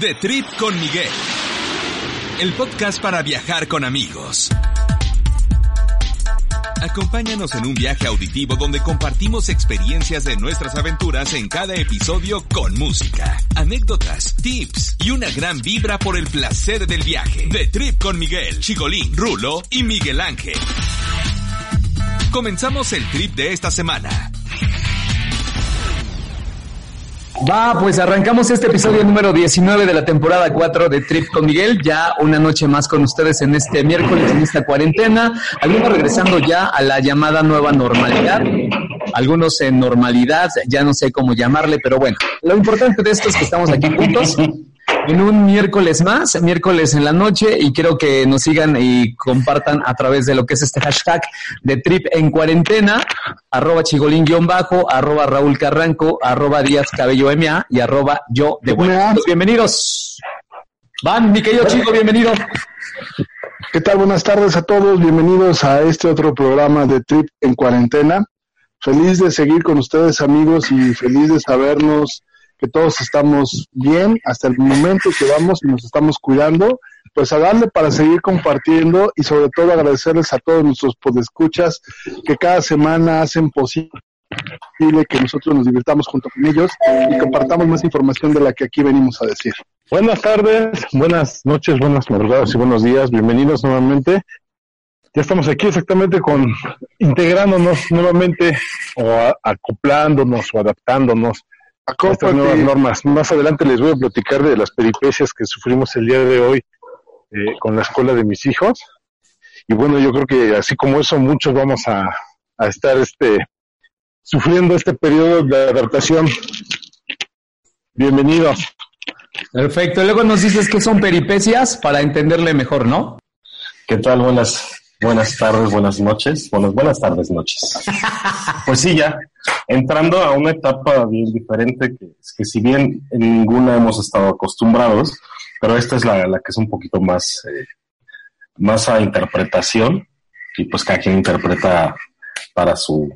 The Trip con Miguel. El podcast para viajar con amigos. Acompáñanos en un viaje auditivo donde compartimos experiencias de nuestras aventuras en cada episodio con música, anécdotas, tips y una gran vibra por el placer del viaje. The Trip con Miguel, Chigolín, Rulo y Miguel Ángel. Comenzamos el trip de esta semana. Va, pues arrancamos este episodio número 19 de la temporada 4 de Trip con Miguel. Ya una noche más con ustedes en este miércoles, en esta cuarentena. Algunos regresando ya a la llamada nueva normalidad. Algunos en normalidad, ya no sé cómo llamarle, pero bueno, lo importante de esto es que estamos aquí juntos en un miércoles más, miércoles en la noche, y quiero que nos sigan y compartan a través de lo que es este hashtag de Trip en cuarentena, arroba chigolín-bajo, arroba Raúl Carranco, arroba Díaz Cabello MA y arroba yo de buenas. Bienvenidos. Van, mi querido chico, bienvenido. ¿Qué tal? Buenas tardes a todos. Bienvenidos a este otro programa de Trip en cuarentena. Feliz de seguir con ustedes, amigos, y feliz de sabernos que todos estamos bien hasta el momento que vamos y nos estamos cuidando, pues a darle para seguir compartiendo y sobre todo agradecerles a todos nuestros podescuchas que cada semana hacen posible que nosotros nos divirtamos junto con ellos y compartamos más información de la que aquí venimos a decir. Buenas tardes, buenas noches, buenas madrugadas y buenos días. Bienvenidos nuevamente. Ya estamos aquí exactamente con integrándonos nuevamente o acoplándonos o adaptándonos estas nuevas normas. Más adelante les voy a platicar de las peripecias que sufrimos el día de hoy eh, con la escuela de mis hijos. Y bueno, yo creo que así como eso, muchos vamos a, a estar este sufriendo este periodo de adaptación. Bienvenidos. Perfecto. Luego nos dices que son peripecias para entenderle mejor, ¿no? ¿Qué tal? Buenas, buenas tardes, buenas noches. Buenas, buenas tardes, noches. Pues sí, ya entrando a una etapa bien diferente que, que si bien en ninguna hemos estado acostumbrados, pero esta es la, la que es un poquito más, eh, más a interpretación y pues cada quien interpreta para su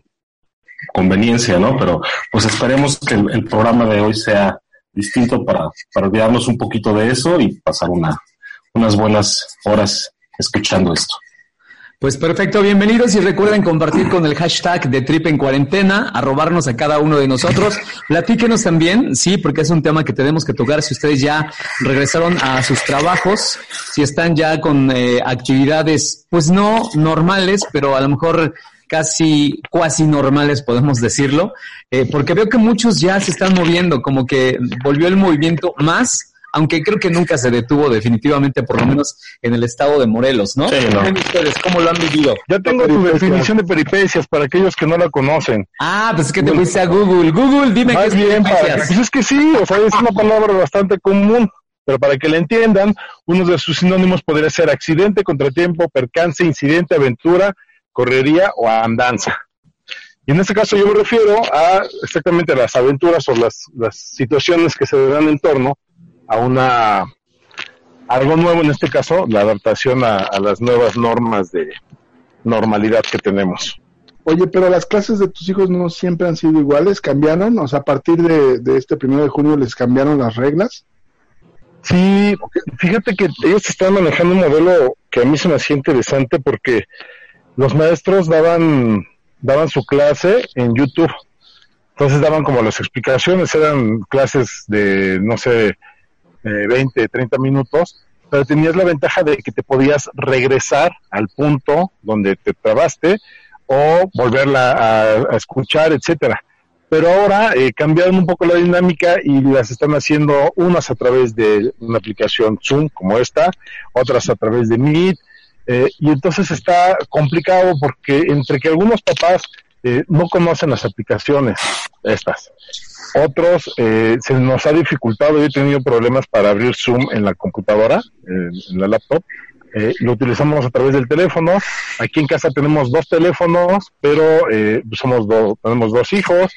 conveniencia, ¿no? Pero pues esperemos que el, el programa de hoy sea distinto para, para olvidarnos un poquito de eso y pasar una, unas buenas horas escuchando esto. Pues perfecto, bienvenidos y recuerden compartir con el hashtag de Trip en Cuarentena, a robarnos a cada uno de nosotros. Platíquenos también, sí, porque es un tema que tenemos que tocar si ustedes ya regresaron a sus trabajos, si están ya con eh, actividades, pues no normales, pero a lo mejor casi cuasi normales, podemos decirlo, eh, porque veo que muchos ya se están moviendo, como que volvió el movimiento más aunque creo que nunca se detuvo definitivamente, por lo menos en el estado de Morelos, ¿no? Sí, no. ustedes cómo lo han vivido? Ya tengo tu definición de peripecias para aquellos que no la conocen. Ah, pues es que te fuiste a Google. Google, dime qué Más es bien, para, pues es que sí, o sea, es una palabra bastante común, pero para que la entiendan, uno de sus sinónimos podría ser accidente, contratiempo, percance, incidente, aventura, correría o andanza. Y en este caso yo me refiero a exactamente a las aventuras o las, las situaciones que se dan en torno a una algo nuevo en este caso, la adaptación a, a las nuevas normas de normalidad que tenemos. Oye, pero las clases de tus hijos no siempre han sido iguales, cambiaron, o sea, a partir de, de este primero de junio les cambiaron las reglas. Sí, fíjate que ellos están manejando un modelo que a mí se me hacía interesante porque los maestros daban, daban su clase en YouTube. Entonces daban como las explicaciones, eran clases de, no sé, eh, 20, 30 minutos, pero tenías la ventaja de que te podías regresar al punto donde te trabaste o volverla a, escuchar, etcétera. Pero ahora eh, cambiaron un poco la dinámica y las están haciendo unas a través de una aplicación Zoom como esta, otras a través de Meet, eh, y entonces está complicado porque entre que algunos papás eh, no conocen las aplicaciones estas, otros eh, se nos ha dificultado, yo he tenido problemas para abrir Zoom en la computadora, en, la laptop, eh, lo utilizamos a través del teléfono. Aquí en casa tenemos dos teléfonos, pero eh, somos dos, tenemos dos hijos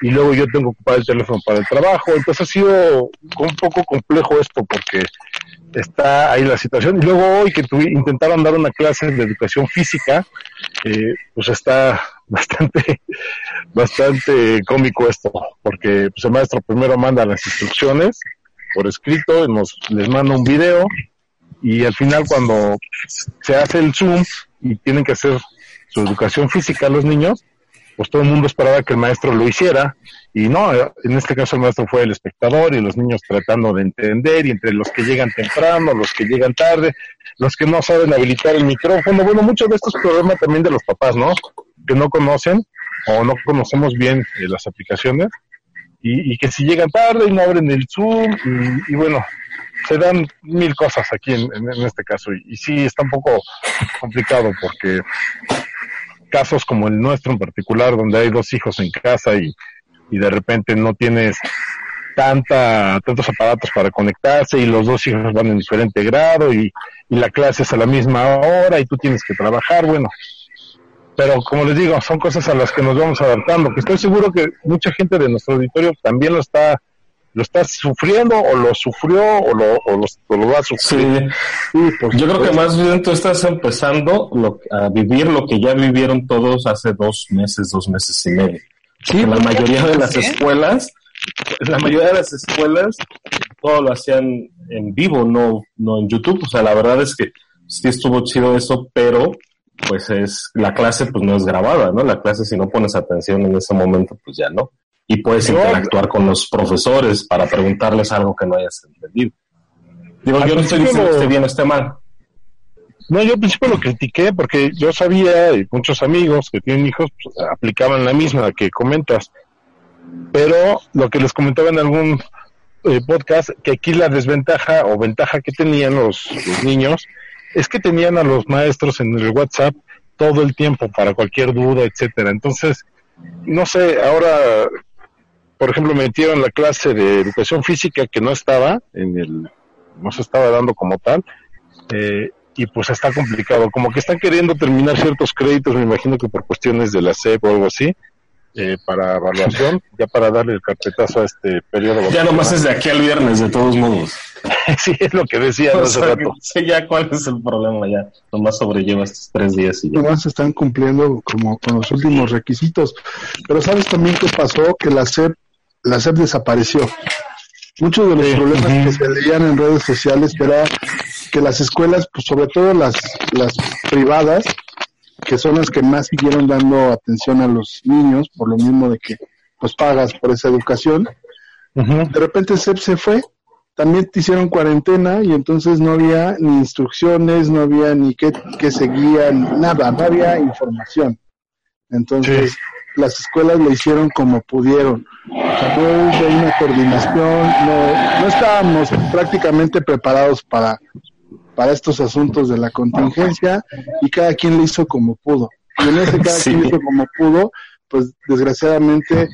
y luego yo tengo que ocupar el teléfono para el trabajo. Entonces ha sido un poco complejo esto porque está ahí la situación. Y luego hoy que tuvi- intentaron dar una clase de educación física, eh, pues está bastante, bastante cómico esto, porque pues, el maestro primero manda las instrucciones por escrito, nos les manda un video y al final cuando se hace el Zoom y tienen que hacer su educación física los niños, pues todo el mundo esperaba que el maestro lo hiciera y no, en este caso el maestro fue el espectador y los niños tratando de entender y entre los que llegan temprano, los que llegan tarde, los que no saben habilitar el micrófono, bueno, muchos de estos problemas también de los papás, ¿no? Que no conocen o no conocemos bien eh, las aplicaciones. Y, que si llegan tarde y no abren el Zoom y, bueno, se dan mil cosas aquí en, este caso. Y, y, sí está un poco complicado porque casos como el nuestro en particular donde hay dos hijos en casa y, y de repente no tienes tanta tantos aparatos para conectarse y los dos hijos van en diferente grado y, y la clase es a la misma hora y tú tienes que trabajar, bueno, pero como les digo, son cosas a las que nos vamos adaptando, que estoy seguro que mucha gente de nuestro auditorio también lo está lo está sufriendo o lo sufrió o lo, o lo, va a sufrir. Sí, yo creo que más bien tú estás empezando a vivir lo que ya vivieron todos hace dos meses, dos meses y medio. Sí, la mayoría de las escuelas, la mayoría de las escuelas todo lo hacían en vivo, no, no en YouTube. O sea, la verdad es que sí estuvo chido eso, pero pues es, la clase pues no es grabada, ¿no? La clase si no pones atención en ese momento, pues ya no. Y puedes interactuar con los profesores para preguntarles algo que no hayas entendido. Digo, yo no estoy diciendo que esté bien o esté mal. No, yo al principio lo critiqué porque yo sabía, y muchos amigos que tienen hijos pues, aplicaban la misma que comentas. Pero lo que les comentaba en algún eh, podcast, que aquí la desventaja o ventaja que tenían los niños es que tenían a los maestros en el WhatsApp todo el tiempo para cualquier duda, etcétera. Entonces, no sé, ahora, por ejemplo, me metieron la clase de educación física que no estaba en el, no se estaba dando como tal, eh, y pues está complicado. Como que están queriendo terminar ciertos créditos, me imagino que por cuestiones de la SEP o algo así, eh, para evaluación, ya para darle el carpetazo a este periodo. Ya nomás es de aquí al viernes, de todos modos. sí, es lo que decía hace rato. Sí, ya cuál es el problema, ya nomás sobrelleva estos tres días y ya. Nomás están cumpliendo como con los últimos requisitos. Pero ¿sabes también qué pasó? Que la SEP, la SEP desapareció. Muchos de los problemas que se leían en redes sociales era que las escuelas, pues sobre todo las, las privadas, que son las que más siguieron dando atención a los niños, por lo mismo de que pues pagas por esa educación. De repente SEP se fue, también te hicieron cuarentena y entonces no había ni instrucciones, no había ni qué, qué seguían, nada, no había información. Entonces las escuelas lo hicieron como pudieron. O sea, no una coordinación, no, no estábamos prácticamente preparados para para estos asuntos de la contingencia y cada quien lo hizo como pudo. Y en ese cada quien hizo como pudo, pues desgraciadamente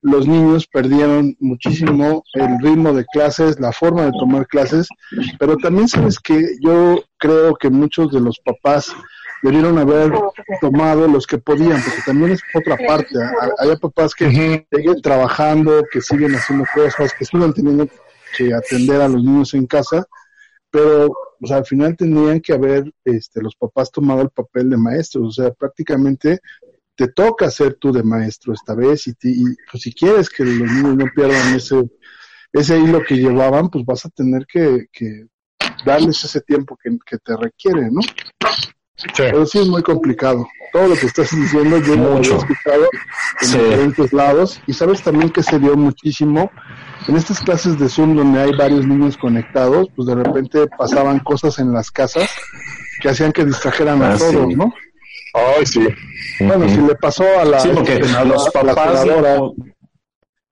los niños perdieron muchísimo el ritmo de clases, la forma de tomar clases, pero también sabes que yo creo que muchos de los papás debieron haber tomado los que podían, porque también es otra parte. Hay papás que siguen trabajando, que siguen haciendo cosas, que siguen teniendo que atender a los niños en casa, pero o sea, al final tendrían que haber este, los papás tomado el papel de maestros, o sea, prácticamente te toca ser tú de maestro esta vez y, pues, si quieres que los niños no pierdan ese, ese hilo que llevaban, pues vas a tener que, darles ese tiempo que, te requiere, ¿no? Sí. Pero sí es muy complicado. Todo lo que estás diciendo yo lo he escuchado en diferentes lados y sabes también que se dio muchísimo en estas clases de Zoom donde hay varios niños conectados, pues de repente pasaban cosas en las casas que hacían que distrajeran a ah, todos, ¿no? Ay, sí. Bueno, si le pasó a la, sí, porque a los papás.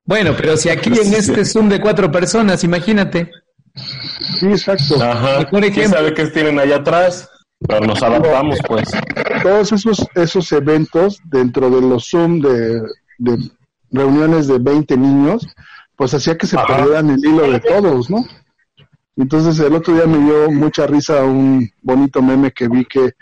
Bueno, pero si aquí en este Zoom de cuatro personas, imagínate. Sí, exacto. Ajá. ¿Quién sabe qué tienen allá atrás? Pero nos adaptamos, pues. Todos esos, esos eventos dentro de los Zoom de, de reuniones de 20 niños, pues hacía que se perdieran el hilo de todos, ¿no? Entonces el otro día me dio mucha risa un bonito meme que vi que,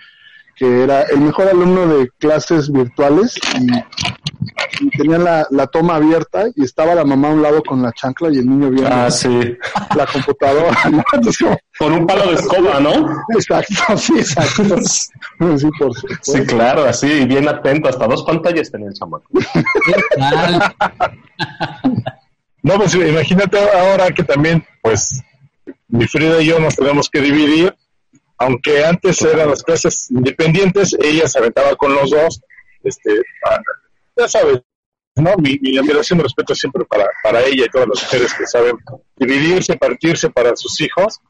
que era el mejor alumno de clases virtuales y, tenía la, la, toma abierta y estaba la mamá a un lado con la chancla y el niño viendo ah, sí. la computadora. con un palo de escoba, ¿no? Exacto, sí, exacto. Sí, por sí, claro, así, bien atento, hasta dos pantallas tenía el chamaco. No, pues imagínate ahora que también pues mi Frida y yo nos tenemos que dividir, aunque antes eran las clases independientes, ella se aventaba con los dos, este, ya sabes, ¿no? Mi, mi admiración y respeto siempre para, para ella y todas las mujeres que saben dividirse, partirse para sus hijos,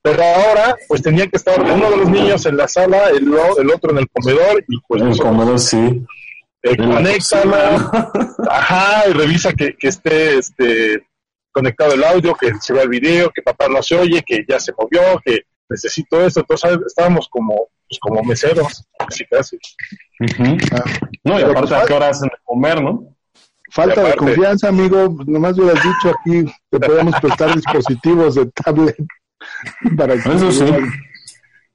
pero ahora pues tenía que estar uno de los niños en la sala, el, el otro en el comedor y pues el comedor sí. eh, ajá, y revisa que, que esté este conectado el audio, que se vea el video, que papá no se oye, que ya se movió, que necesito esto, entonces estábamos como pues, como meseros, casi casi. Ah, no, y aparte a qué hora hacen de comer, ¿no? Falta de confianza, amigo, nomás hubieras dicho aquí que podemos prestar dispositivos de tablet para que Eso sí.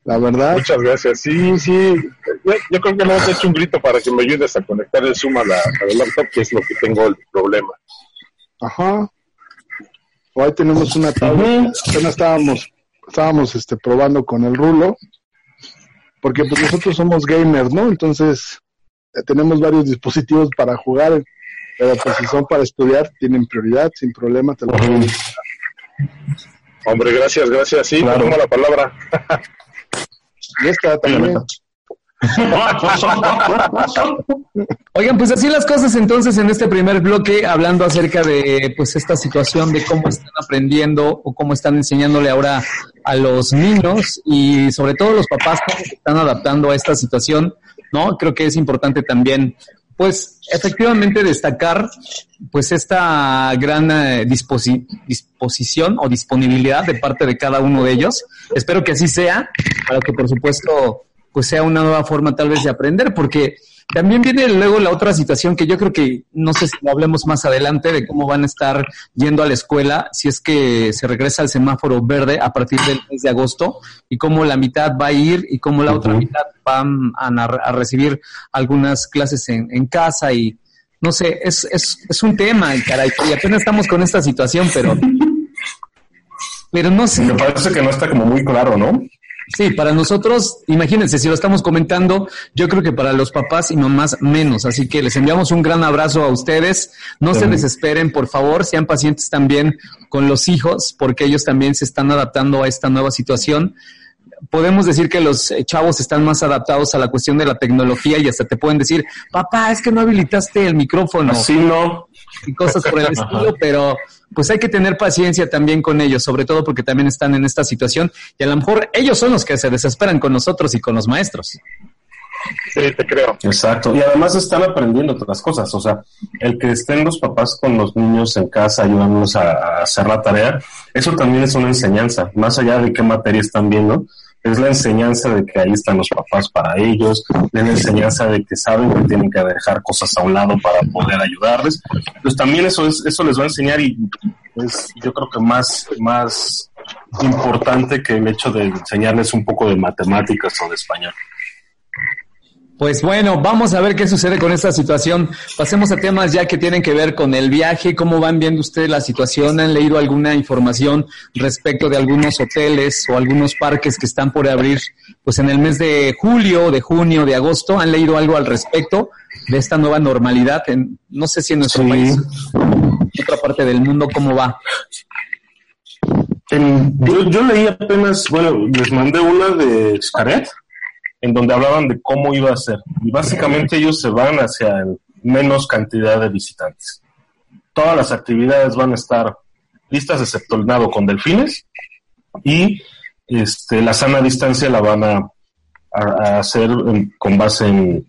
La verdad. Muchas gracias. Sí, sí. Yo, creo que no has hecho un grito para que me ayudes a conectar el Zoom a la, a laptop, que es lo que tengo el problema. Ajá. Hoy tenemos una tablet. Apenas estábamos, estábamos este, probando con el rulo, porque pues nosotros somos gamers, ¿no? Entonces eh, tenemos varios dispositivos para jugar, pero pues si son para estudiar, tienen prioridad, sin problema. Te lo Hombre, gracias, gracias. Sí, claro. tomo la palabra. Y esta también. Oigan, pues así las cosas entonces en este primer bloque, hablando acerca de pues esta situación de cómo están aprendiendo o cómo están enseñándole ahora a los niños y sobre todo los papás cómo se están adaptando a esta situación, ¿no? Creo que es importante también pues efectivamente destacar pues esta gran eh, disposición o disponibilidad de parte de cada uno de ellos. Espero que así sea, para que por supuesto pues sea una nueva forma tal vez de aprender, porque también viene luego la otra situación que yo creo que, no sé si lo hablemos más adelante, de cómo van a estar yendo a la escuela si es que se regresa al semáforo verde a partir del mes de agosto y cómo la mitad va a ir y cómo la otra mitad van a, recibir algunas clases en, en casa y no sé, es, es, es un tema, caray, y apenas estamos con esta situación, pero... Pero no sé. Me parece que no está como muy claro, ¿no? Sí, para nosotros, imagínense, si lo estamos comentando, yo creo que para los papás y mamás menos. Así que les enviamos un gran abrazo a ustedes. No se desesperen, por favor, sean pacientes también con los hijos, porque ellos también se están adaptando a esta nueva situación. Podemos decir que los eh, chavos están más adaptados a la cuestión de la tecnología y hasta te pueden decir, papá, es que no habilitaste el micrófono. Así no. Y cosas por el estilo, pero pues hay que tener paciencia también con ellos, sobre todo porque también están en esta situación y a lo mejor ellos son los que se desesperan con nosotros y con los maestros. Sí, te creo. Exacto. Y además están aprendiendo otras cosas. O sea, el que estén los papás con los niños en casa ayudándolos a, a hacer la tarea, eso también es una enseñanza. Más allá de qué materia están viendo, es la enseñanza de que ahí están los papás para ellos, es la enseñanza de que saben que tienen que dejar cosas a un lado para poder ayudarles. Pues también eso es, eso les va a enseñar y es yo creo que más, más importante que el hecho de enseñarles un poco de matemáticas o de español. Pues bueno, vamos a ver qué sucede con esta situación. Pasemos a temas ya que tienen que ver con el viaje. ¿Cómo van viendo ustedes la situación? ¿Han leído alguna información respecto de algunos hoteles o algunos parques que están por abrir pues en el mes de julio, de junio, de agosto? ¿Han leído algo al respecto de esta nueva normalidad? En, no sé si en nuestro país, en otra parte del mundo, ¿cómo va? yo, yo leí apenas, bueno, les mandé una de Xcaret en donde hablaban de cómo iba a ser. Y básicamente ellos se van hacia menos cantidad de visitantes. Todas las actividades van a estar listas, excepto el nado con delfines, y este, la sana distancia la van a, hacer con base en,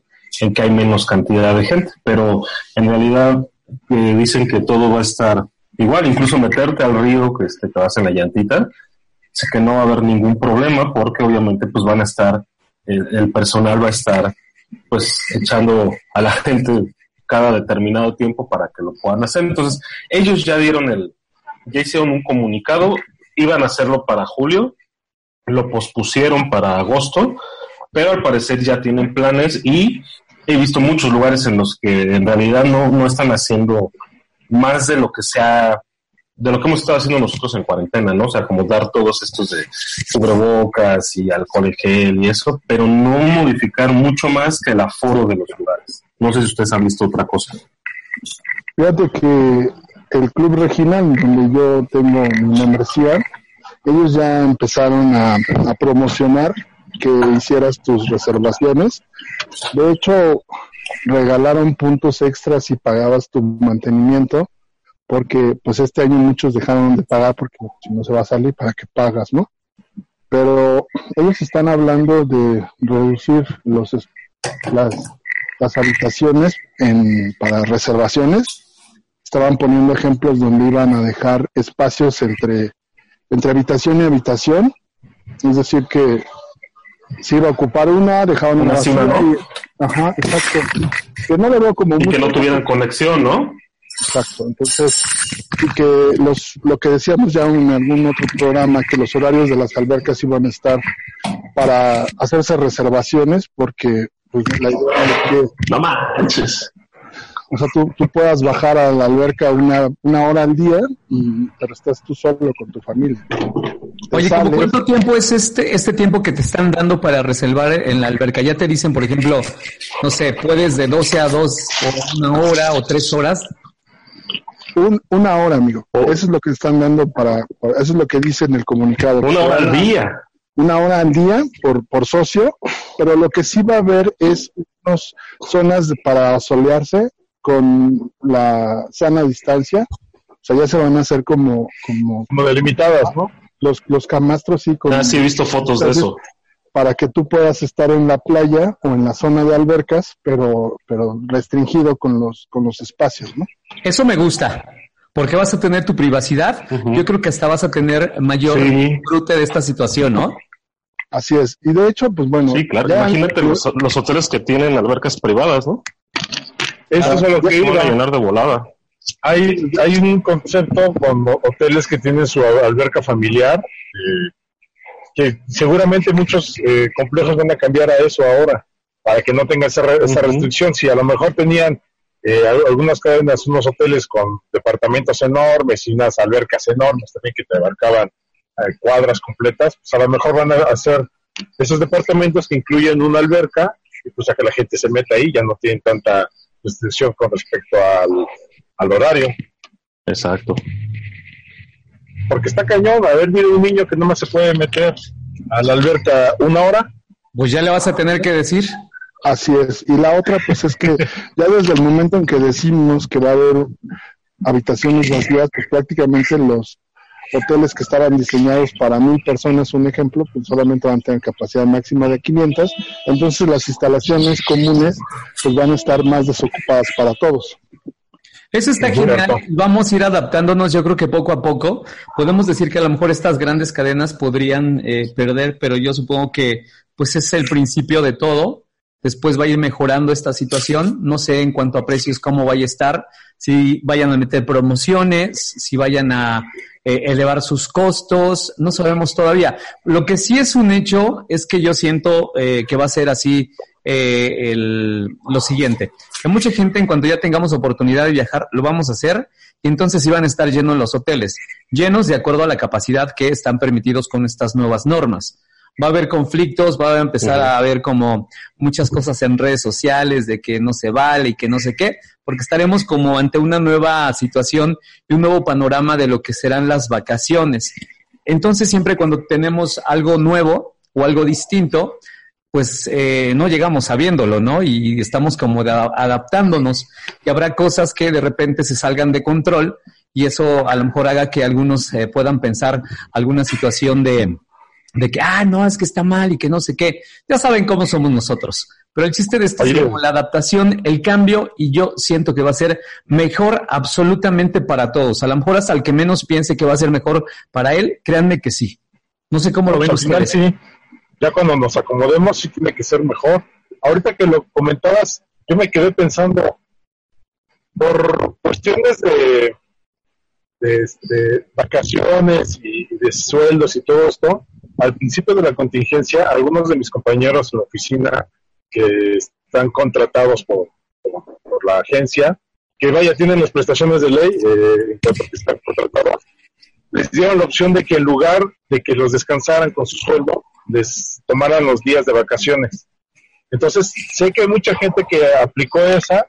que hay menos cantidad de gente, pero en realidad eh, dicen que todo va a estar igual, incluso meterte al río, que este, te vas en la llantita, sé que no va a haber ningún problema porque obviamente pues van a estar el, personal va a estar pues echando a la gente cada determinado tiempo para que lo puedan hacer. Entonces, ellos ya dieron el, ya hicieron un comunicado, iban a hacerlo para julio, lo pospusieron para agosto, pero al parecer ya tienen planes y he visto muchos lugares en los que en realidad no, no están haciendo más de lo que se ha de lo que hemos estado haciendo nosotros en cuarentena, ¿no? O sea, como dar todos estos de cubrebocas y alcohol en gel y eso, pero no modificar mucho más que el aforo de los lugares. No sé si ustedes han visto otra cosa. Fíjate que el Club Regional, donde yo tengo mi membresía, ellos ya empezaron a, a promocionar que hicieras tus reservaciones. De hecho, regalaron puntos extras si pagabas tu mantenimiento, porque pues este año muchos dejaron de pagar porque si no se va a salir, ¿para qué pagas, no? Pero ellos están hablando de reducir los las, las habitaciones en, para reservaciones. Estaban poniendo ejemplos donde iban a dejar espacios entre, entre habitación y habitación. Es decir, que si iba a ocupar una, dejaban una, ¿no? ajá, exacto. Que no lo veo como y que no tuvieran conexión, ¿no? Exacto. Entonces, y que los, lo que decíamos ya en algún otro programa, que los horarios de las albercas iban a estar para hacerse reservaciones, porque pues, la idea es que... No manches. O sea, tú, tú puedas bajar a la alberca una, una hora al día, y, pero estás tú solo con tu familia. Oye, ¿cómo ¿cuánto tiempo es este, este tiempo que te están dando para reservar en la alberca? Ya te dicen, por ejemplo, no sé, puedes de 12 a 2 o una hora o tres horas. Un, una hora, amigo. Eso es lo que están dando para, para, eso es lo que dice en el comunicado. Una hora al día. Una hora al día por, por socio, pero lo que sí va a haber es unas zonas para solearse con la sana distancia. O sea, ya se van a hacer como... Como, como delimitadas, ¿no? Los, los camastros sí. Con, ah, sí, he visto fotos de eso. Para que tú puedas estar en la playa o en la zona de albercas, pero, pero restringido con los, con los espacios, ¿no? Eso me gusta, porque vas a tener tu privacidad. Uh -huh. Yo creo que hasta vas a tener mayor sí. disfrute de esta situación, ¿no? Así es. Y de hecho, pues bueno. Sí, claro. Imagínate los, los, hoteles que tienen albercas privadas, ¿no? Eso ah, es a lo que iba a llenar de volada. Hay, hay un concepto con hoteles que tienen su alberca familiar, eh, que seguramente muchos eh, complejos van a cambiar a eso ahora, para que no tenga esa, esa uh -huh. restricción. Si a lo mejor tenían eh, algunas cadenas, unos hoteles con departamentos enormes y unas albercas enormes también que te abarcaban eh, cuadras completas, pues a lo mejor van a hacer esos departamentos que incluyen una alberca y pues a que la gente se meta ahí, ya no tienen tanta restricción con respecto al, al horario. Exacto. Porque está cañón, a ver, mira un niño que nomás se puede meter a la alberca una hora. Pues ya le vas a tener que decir. Así es. Y la otra, pues es que ya desde el momento en que decimos que va a haber habitaciones vacías, pues prácticamente los hoteles que estaban diseñados para mil personas, un ejemplo, pues solamente van a tener capacidad máxima de 500. Entonces las instalaciones comunes pues van a estar más desocupadas para todos. Eso está genial. Vamos a ir adaptándonos, yo creo que poco a poco. Podemos decir que a lo mejor estas grandes cadenas podrían eh, perder, pero yo supongo que pues es el principio de todo. Después va a ir mejorando esta situación. No sé en cuanto a precios cómo vaya a estar, si vayan a meter promociones, si vayan a eh, elevar sus costos, no sabemos todavía. Lo que sí es un hecho es que yo siento eh, que va a ser así eh, el, lo siguiente, que mucha gente en cuanto ya tengamos oportunidad de viajar, lo vamos a hacer y entonces iban a estar llenos los hoteles, llenos de acuerdo a la capacidad que están permitidos con estas nuevas normas. Va a haber conflictos, va a empezar uh -huh. a haber como muchas cosas en redes sociales de que no se vale y que no sé qué, porque estaremos como ante una nueva situación y un nuevo panorama de lo que serán las vacaciones. Entonces siempre cuando tenemos algo nuevo o algo distinto, pues eh, no llegamos sabiéndolo, ¿no? Y estamos como adaptándonos y habrá cosas que de repente se salgan de control y eso a lo mejor haga que algunos eh, puedan pensar alguna situación de, de que, ah, no, es que está mal y que no sé qué. Ya saben cómo somos nosotros. Pero el chiste de esto Oye. es como la adaptación, el cambio, y yo siento que va a ser mejor absolutamente para todos. A lo mejor hasta el que menos piense que va a ser mejor para él, créanme que sí. No sé cómo lo ven ustedes. Sí ya cuando nos acomodemos sí tiene que ser mejor. Ahorita que lo comentabas, yo me quedé pensando, por cuestiones de, de, de vacaciones y de sueldos y todo esto, al principio de la contingencia, algunos de mis compañeros en la oficina que están contratados por, por, la agencia, que vaya, tienen las prestaciones de ley, eh, están contratados, les dieron la opción de que en lugar de que los descansaran con su sueldo, les tomaran los días de vacaciones. Entonces, sé que hay mucha gente que aplicó esa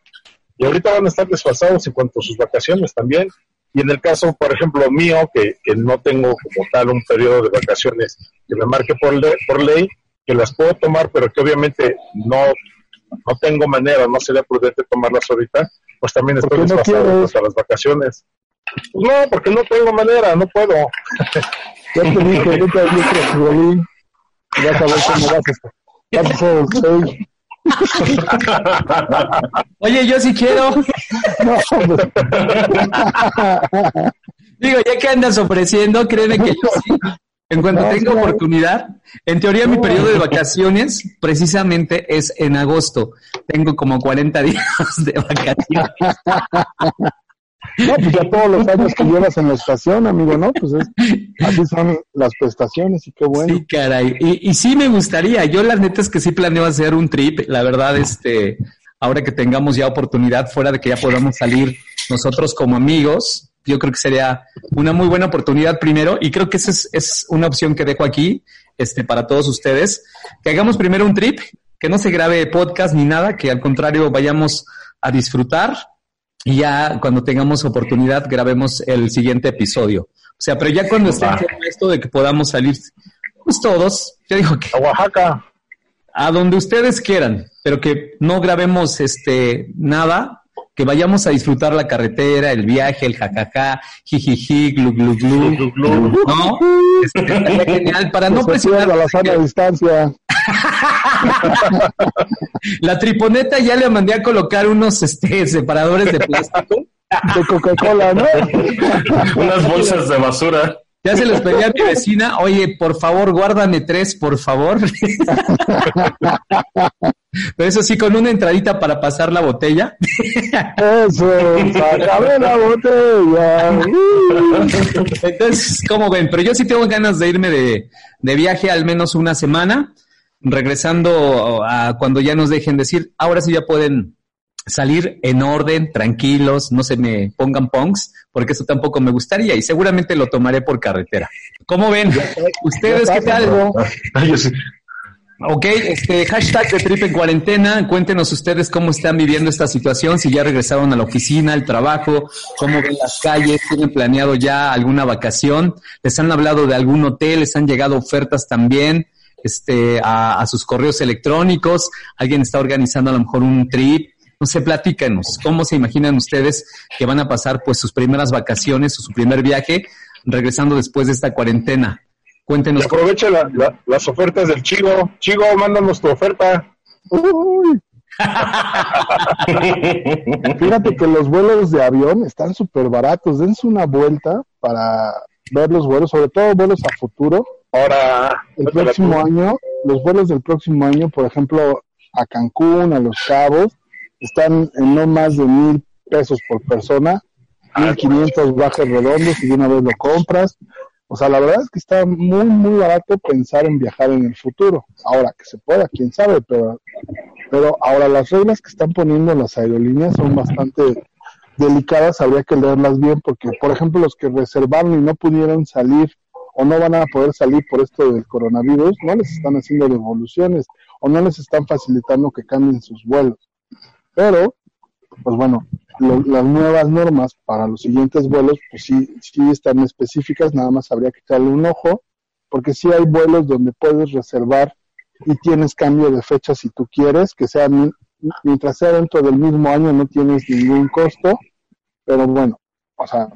y ahorita van a estar desfasados en cuanto a sus vacaciones también. Y en el caso, por ejemplo, mío, que, que no tengo como tal un periodo de vacaciones que me marque por, ley, por ley, que las puedo tomar, pero que obviamente no, no tengo manera, no sería prudente tomarlas ahorita, pues también estoy desfasado hasta las vacaciones. Pues no, porque no tengo manera, no puedo. ya te dije, ahorita dije, Bolín, vas a ver cómo vas a, vas Oye, yo sí quiero. No. Digo, ya que andas ofreciendo, créeme que yo sí. En cuanto No, tenga oportunidad, en teoría mi periodo de vacaciones precisamente es en agosto. Tengo como 40 días de vacaciones. No, pues ya todos los años que llevas en la estación, amigo, ¿no? Pues es, así son las prestaciones y qué bueno. Sí, caray. Y, y sí me gustaría. Yo la neta es que sí planeo hacer un trip. La verdad, este, ahora que tengamos ya oportunidad, fuera de que ya podamos salir nosotros como amigos, yo creo que sería una muy buena oportunidad primero. Y creo que esa es, es una opción que dejo aquí, este, para todos ustedes. Que hagamos primero un trip, que no se grabe podcast ni nada, que al contrario vayamos a disfrutar y ya cuando tengamos oportunidad grabemos el siguiente episodio. O sea, pero ya cuando esté esto de que podamos salir, pues todos, yo digo que A Oaxaca. a donde ustedes quieran, pero que no grabemos este nada, que vayamos a disfrutar la carretera, el viaje, el jajaja, jijiji, glu glu glu, ¿no? Estaría genial para no Que se presionar. pierda la sana distancia. La triponeta ya le mandé a colocar unos este separadores de plástico. De Coca-Cola, ¿no? Unas bolsas de basura. Ya se los pedí a mi vecina, oye, por favor, guárdame tres, por favor. Pero eso sí, con una entradita para pasar la botella. Eso, sácame la botella. Entonces, ¿cómo ven? Pero yo sí tengo ganas de irme de, de viaje al menos una semana, regresando a cuando ya nos dejen decir, ahora sí ya pueden salir en orden, tranquilos, no se me pongan punks, porque eso tampoco me gustaría y seguramente lo tomaré por carretera. ¿Cómo ven? ¿Ustedes qué tal? Ay, yo sí. Ok, este hashtag de Trip en Cuarentena, cuéntenos ustedes cómo están viviendo esta situación, si ya regresaron a la oficina, al trabajo, cómo ven las calles, tienen planeado ya alguna vacación, les han hablado de algún hotel, les han llegado ofertas también este, a, a sus correos electrónicos, alguien está organizando a lo mejor un trip, no sé, platícanos, ¿cómo se imaginan ustedes que van a pasar pues sus primeras vacaciones o su primer viaje regresando después de esta cuarentena? Y Cuéntenos. aprovecha la- la- las ofertas del Chigo. Chigo, mándanos tu oferta. Uy, fíjate que los vuelos de avión están súper baratos. Dense una vuelta para ver los vuelos, sobre todo vuelos a futuro. Ahora, El próximo año, los vuelos del próximo año, por ejemplo, a Cancún, a Los Cabos, están en no más de mil pesos por persona, mil quinientos bajes redondos y de una vez lo compras. O sea, la verdad es que está muy, muy barato pensar en viajar en el futuro. Ahora, que se pueda, quién sabe, pero, pero ahora las reglas que están poniendo las aerolíneas son bastante delicadas, habría que leerlas bien, porque, por ejemplo, los que reservaron y no pudieron salir o no van a poder salir por esto del coronavirus, no les están haciendo devoluciones o no les están facilitando que cambien sus vuelos. Pero, pues bueno, lo- las nuevas normas para los siguientes vuelos, pues sí, sí están específicas, nada más habría que echarle un ojo, porque sí hay vuelos donde puedes reservar y tienes cambio de fecha si tú quieres, que sea mi- mientras sea dentro del mismo año no tienes ningún costo, pero bueno, o sea,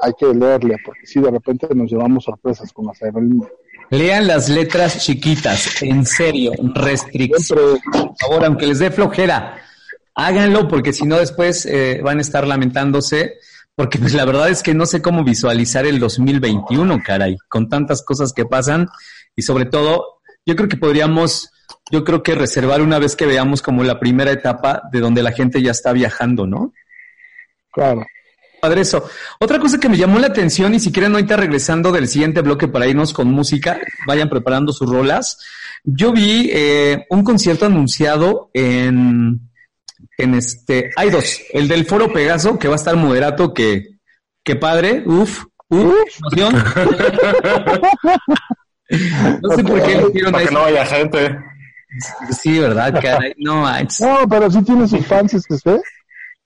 hay que leerle, porque si de repente nos llevamos sorpresas con las aerolíneas. Lean las letras chiquitas, en serio, restricción, por favor, aunque les dé flojera, háganlo porque si no después eh, van a estar lamentándose, porque pues la verdad es que no sé cómo visualizar el 2021, caray, con tantas cosas que pasan y sobre todo, yo creo que podríamos, yo creo que reservar una vez que veamos como la primera etapa de donde la gente ya está viajando, ¿no? claro. Padre eso. Otra cosa que me llamó la atención, y si quieren ahorita regresando del siguiente bloque para irnos con música, vayan preparando sus rolas. Yo vi eh, un concierto anunciado en, en este, hay dos, el del Foro Pegaso, que va a estar moderato, que, que padre, uf, uf, emoción. no sé por qué le hicieron Para que eso. no vaya gente. Sí, ¿verdad? Caray? No, manches. No, pero sí tiene sus fans, este, ¿sí?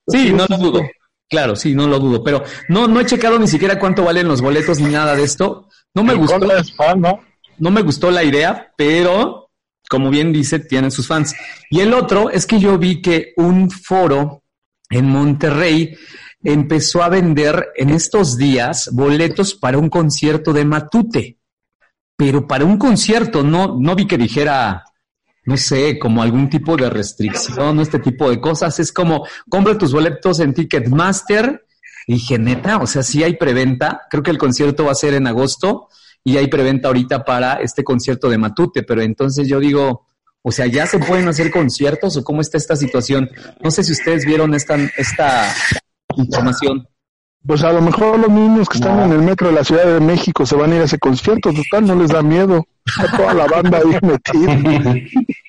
Sí, no lo dudo. Claro, sí, no lo dudo, pero no, no he checado ni siquiera cuánto valen los boletos ni nada de esto. No me gustó. ¿no? no me gustó la idea, pero como bien dice, tienen sus fans. Y el otro es que yo vi que un foro en Monterrey empezó a vender en estos días boletos para un concierto de Matute. Pero para un concierto, no, no vi que dijera, no sé, como algún tipo de restricción, este tipo de cosas. Es como, compra tus boletos en Ticketmaster. Y dije, neta, o sea, sí hay preventa. Creo que el concierto va a ser en agosto y hay preventa ahorita para este concierto de Matute. Pero entonces yo digo, o sea, ¿ya se pueden hacer conciertos o cómo está esta situación? No sé si ustedes vieron esta, esta información. Pues a lo mejor los niños que están en el metro de la Ciudad de México se van a ir a ese concierto, total, no les da miedo. A toda la banda ahí metida.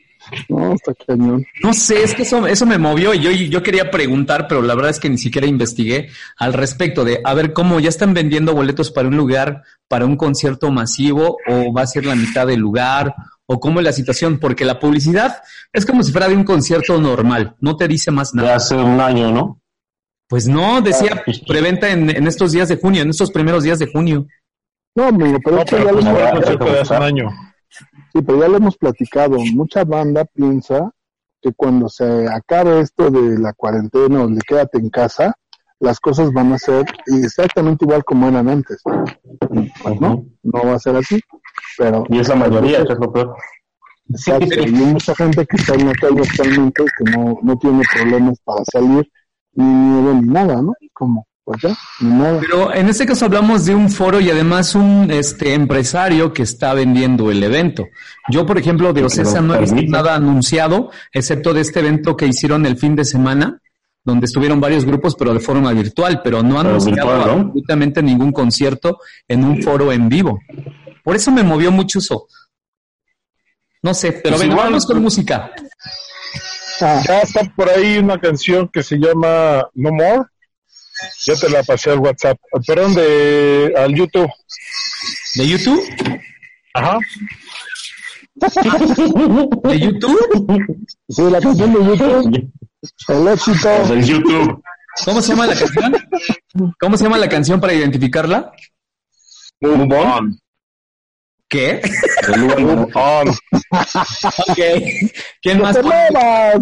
No, está cañón. No sé, es que eso, eso me movió y yo, yo quería preguntar, pero la verdad es que ni siquiera investigué al respecto de, a ver, cómo ya están vendiendo boletos para un lugar, para un concierto masivo, o va a ser la mitad del lugar, o cómo es la situación, porque la publicidad es como si fuera de un concierto normal, no te dice más nada. De hace un año, ¿no? Pues no, decía preventa en, en estos días de junio, en estos primeros días de junio. No, amigo, pero, No, esto pero ya, pues lo hace un año. Sí, pero ya lo hemos platicado. Mucha banda piensa que cuando se acabe esto de la cuarentena o de quédate en casa, las cosas van a ser exactamente igual como eran antes. Pues no, no va a ser así. Pero Y es la mayoría, que es lo peor. Exacto, y hay mucha gente que está en la calle actualmente que no, no tiene problemas para salir, ni miedo ni nada, ¿no? Como, pues ya, ni nada. Pero en este caso hablamos de un foro y además un este empresario que está vendiendo el evento. Yo, por ejemplo, de Ocesa no he visto nada anunciado, excepto de este evento que hicieron el fin de semana, donde estuvieron varios grupos, pero de forma virtual, pero no han anunciado absolutamente ningún concierto en un foro en vivo. Por eso me movió mucho eso. No sé, pero Pues venga, vamos con pues- música. Ya está por ahí una canción que se llama No More. Ya te la pasé al WhatsApp. Perdón, de, al YouTube. ¿De YouTube? Ajá. ¿De YouTube? sí, la canción de YouTube, el éxito, Pues en YouTube. ¿Cómo se llama la canción? ¿Cómo se llama la canción para identificarla? Move on. ¿Qué? El Move on. Ok. ¿Quién más? ¡Te muevas!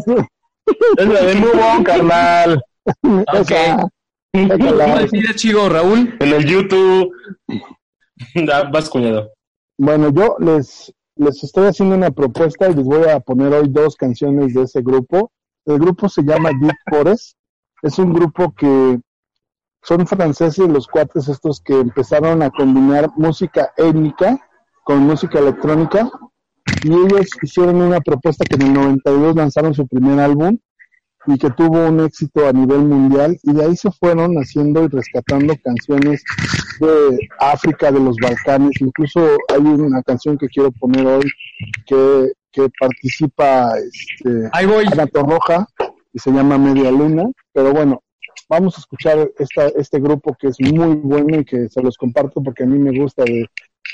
Es la de Move On, carnal. Ok. Esa, ¿Cómo déjala. decía Chigo Raúl? En el YouTube. Vas, cuñado. Bueno, yo les, les estoy haciendo una propuesta y les voy a poner hoy dos canciones de ese grupo. El grupo se llama Deep Forest. Es un grupo que son franceses los cuates estos que empezaron a combinar música étnica con música electrónica y ellos hicieron una propuesta que en el 92 lanzaron su primer álbum y que tuvo un éxito a nivel mundial y de ahí se fueron haciendo y rescatando canciones de África, de los Balcanes, incluso hay una canción que quiero poner hoy que, que participa este, Ahí voy. Ana Torroja y se llama Media Luna, pero bueno, vamos a escuchar esta, este grupo que es muy bueno y que se los comparto porque a mí me gusta de,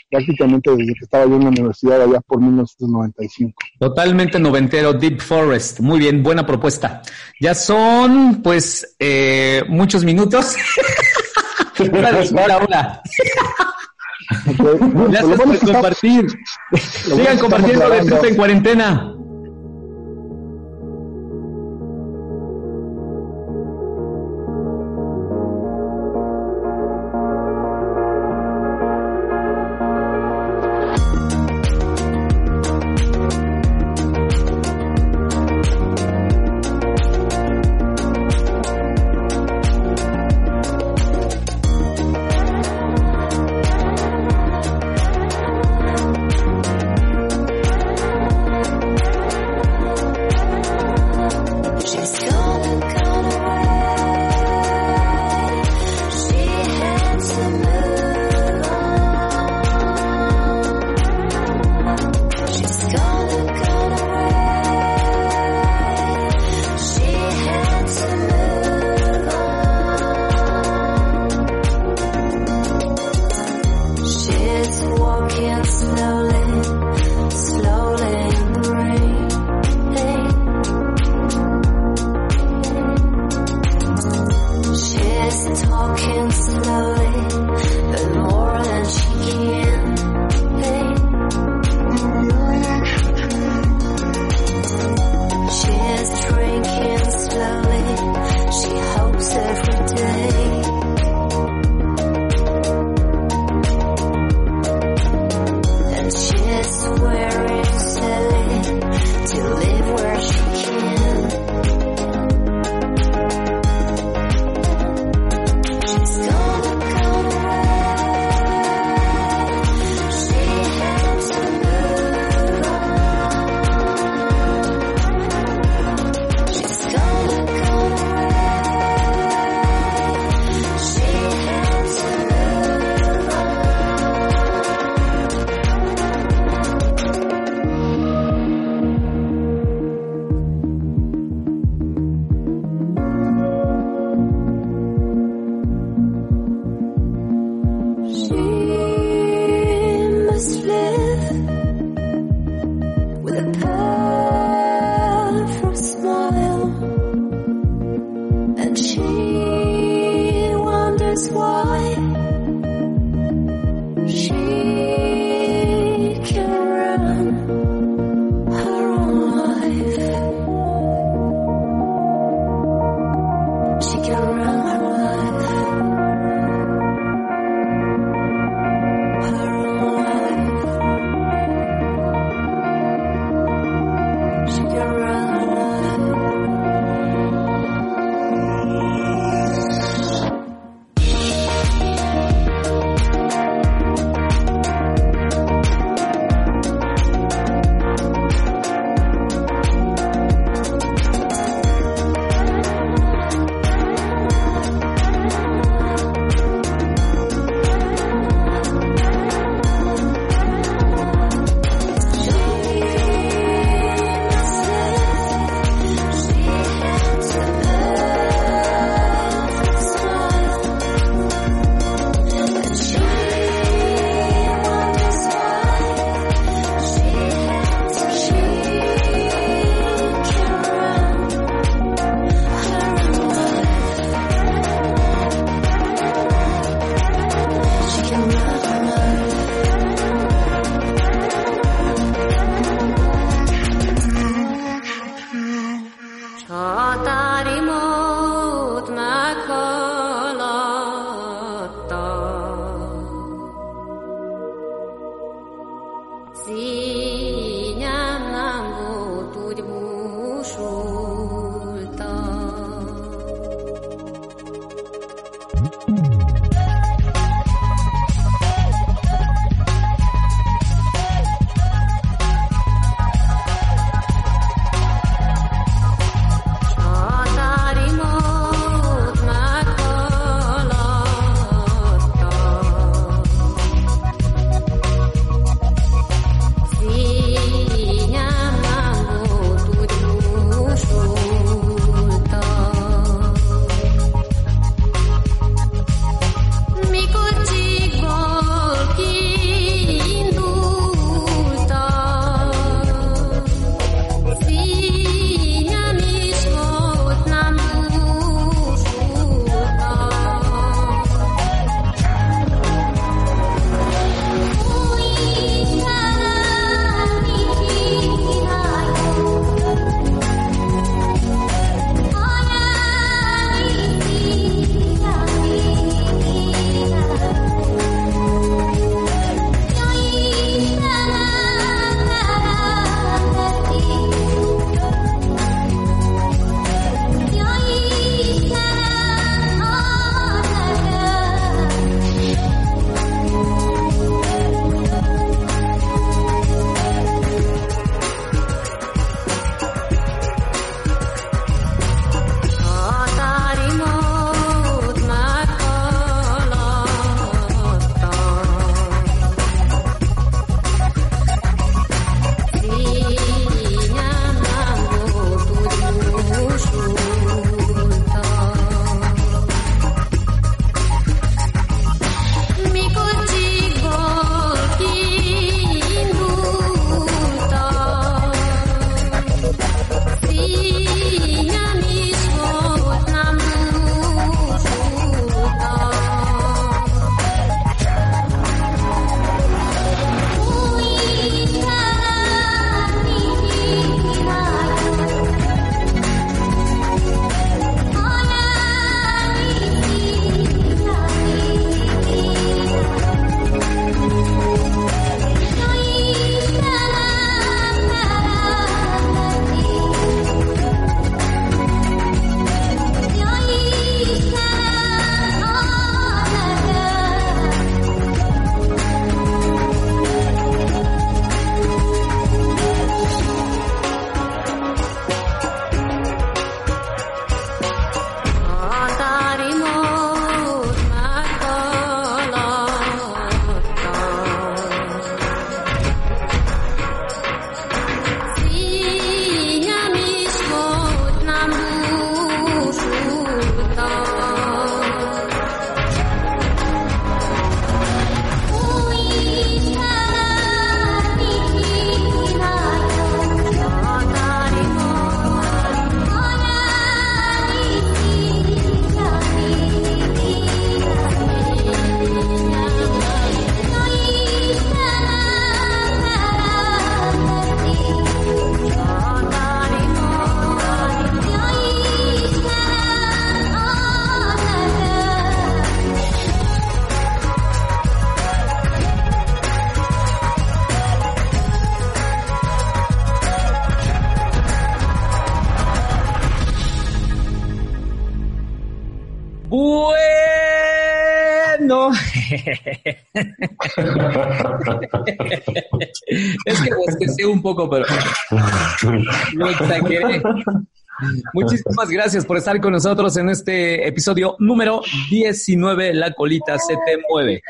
prácticamente desde que estaba yo en la universidad allá por 1995. Totalmente noventero, Deep Forest. Muy bien, buena propuesta. Ya son, pues, eh, muchos minutos. Hora. Gracias por compartir. Sigan compartiendo de en cuarentena. Es que bostecé un poco, pero exageré. Muchísimas gracias por estar con nosotros en este episodio número 19, La colita se te mueve.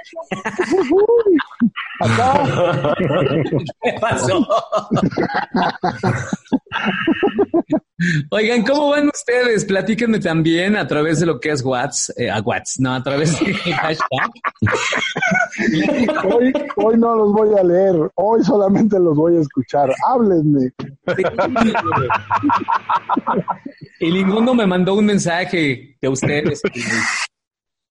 ¿Qué pasó? Oigan, ¿cómo van ustedes? Platíquenme también a través de lo que es WhatsApp, eh, a WhatsApp, no, a través de hashtag. hoy, hoy no los voy a leer, hoy solamente los voy a escuchar. Háblenme. y ninguno me mandó un mensaje de ustedes.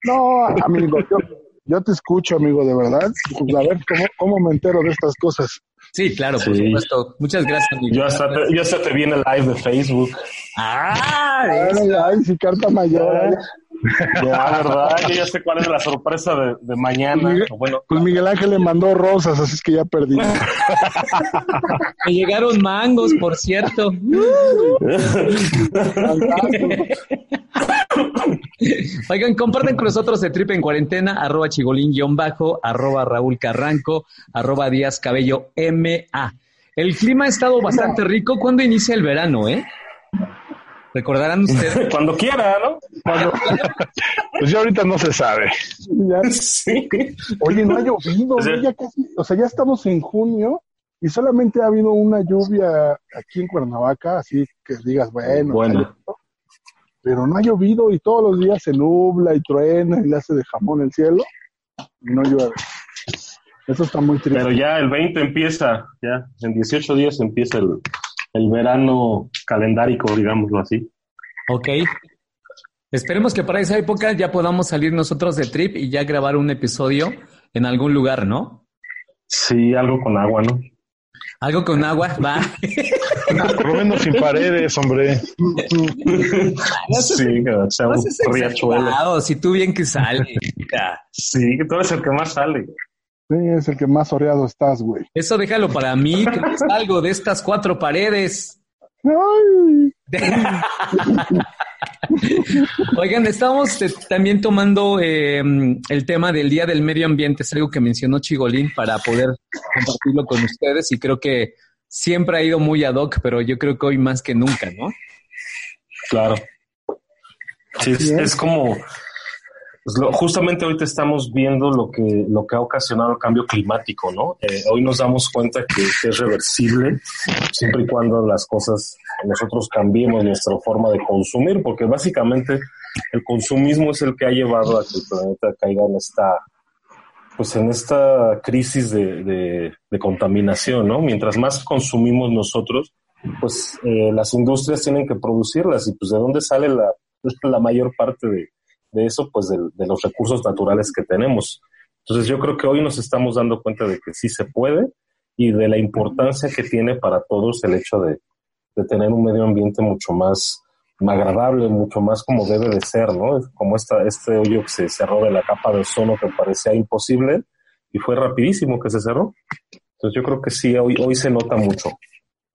No, amigo, yo, yo te escucho, amigo, de verdad. Pues a ver cómo, cómo me entero de estas cosas. Sí, claro, por supuesto. Muchas gracias, amigo. Yo hasta, te, yo hasta te vi en el live de Facebook. ¡Ah! Ay, ay, sí, carta mayor. Ya, verdad, yo ya sé cuál es la sorpresa de, de mañana. Miguel, bueno, pues Miguel Ángel le mandó rosas, así es que ya perdí. Me llegaron mangos, por cierto. Oigan, comparten con nosotros de Trip en Cuarentena, arroba chigolín-bajo, arroba Raúl Carranco, arroba Díaz Cabello MA. El clima ha estado bastante rico. ¿Cuándo inicia el verano, eh? Recordarán ustedes. cuando quiera, ¿no? Cuando- Pues ya ahorita no se sabe. ya- Sí. oye, no ha llovido, O sea- ya casi, o sea, ya estamos en junio y solamente ha habido una lluvia aquí en Cuernavaca, así que digas, bueno, lloviendo. pero no ha llovido y todos los días se nubla y truena y le hace de jamón el cielo y no llueve. Eso está muy triste. Pero ya el 20 empieza, ya en 18 días empieza el, el verano calendárico, digámoslo así. Ok. Esperemos que para esa época ya podamos salir nosotros de Trip y ya grabar un episodio en algún lugar, ¿no? Sí, algo con agua, ¿no? Algo con agua, va. Por lo menos sin paredes, hombre. Sí, que sea No un seas riachuelo. si tú bien que sale. Ya. Sí, que tú eres el que más sale. Sí, es el que más oreado estás, güey. Eso déjalo para mí, que no salgo de estas cuatro paredes. Ay, Oigan, estamos eh, también tomando eh, el tema del Día del Medio Ambiente, es algo que mencionó Chigolín para poder compartirlo con ustedes y creo que siempre ha ido muy ad hoc, pero yo creo que hoy más que nunca, ¿no? Claro. Sí, es, Así es. es como, pues, lo- justamente ahorita estamos viendo lo que, lo que ha ocasionado el cambio climático, ¿no? Eh, hoy nos damos cuenta que, es reversible siempre y cuando las cosas, nosotros cambiemos nuestra forma de consumir, porque básicamente el consumismo es el que ha llevado a que el planeta caiga en esta, pues en esta crisis de contaminación, ¿no? Mientras más consumimos nosotros, pues eh, las industrias tienen que producirlas y pues de dónde sale la, la mayor parte de, de eso, pues de, los recursos naturales que tenemos. Entonces yo creo que hoy nos estamos dando cuenta de que sí se puede y de la importancia que tiene para todos el hecho de, de tener un medio ambiente mucho más agradable, mucho más como debe de ser, ¿no? Como esta, este hoyo que se cerró de la capa de ozono que parecía imposible y fue rapidísimo que se cerró. Entonces yo creo que sí, hoy, hoy se nota mucho.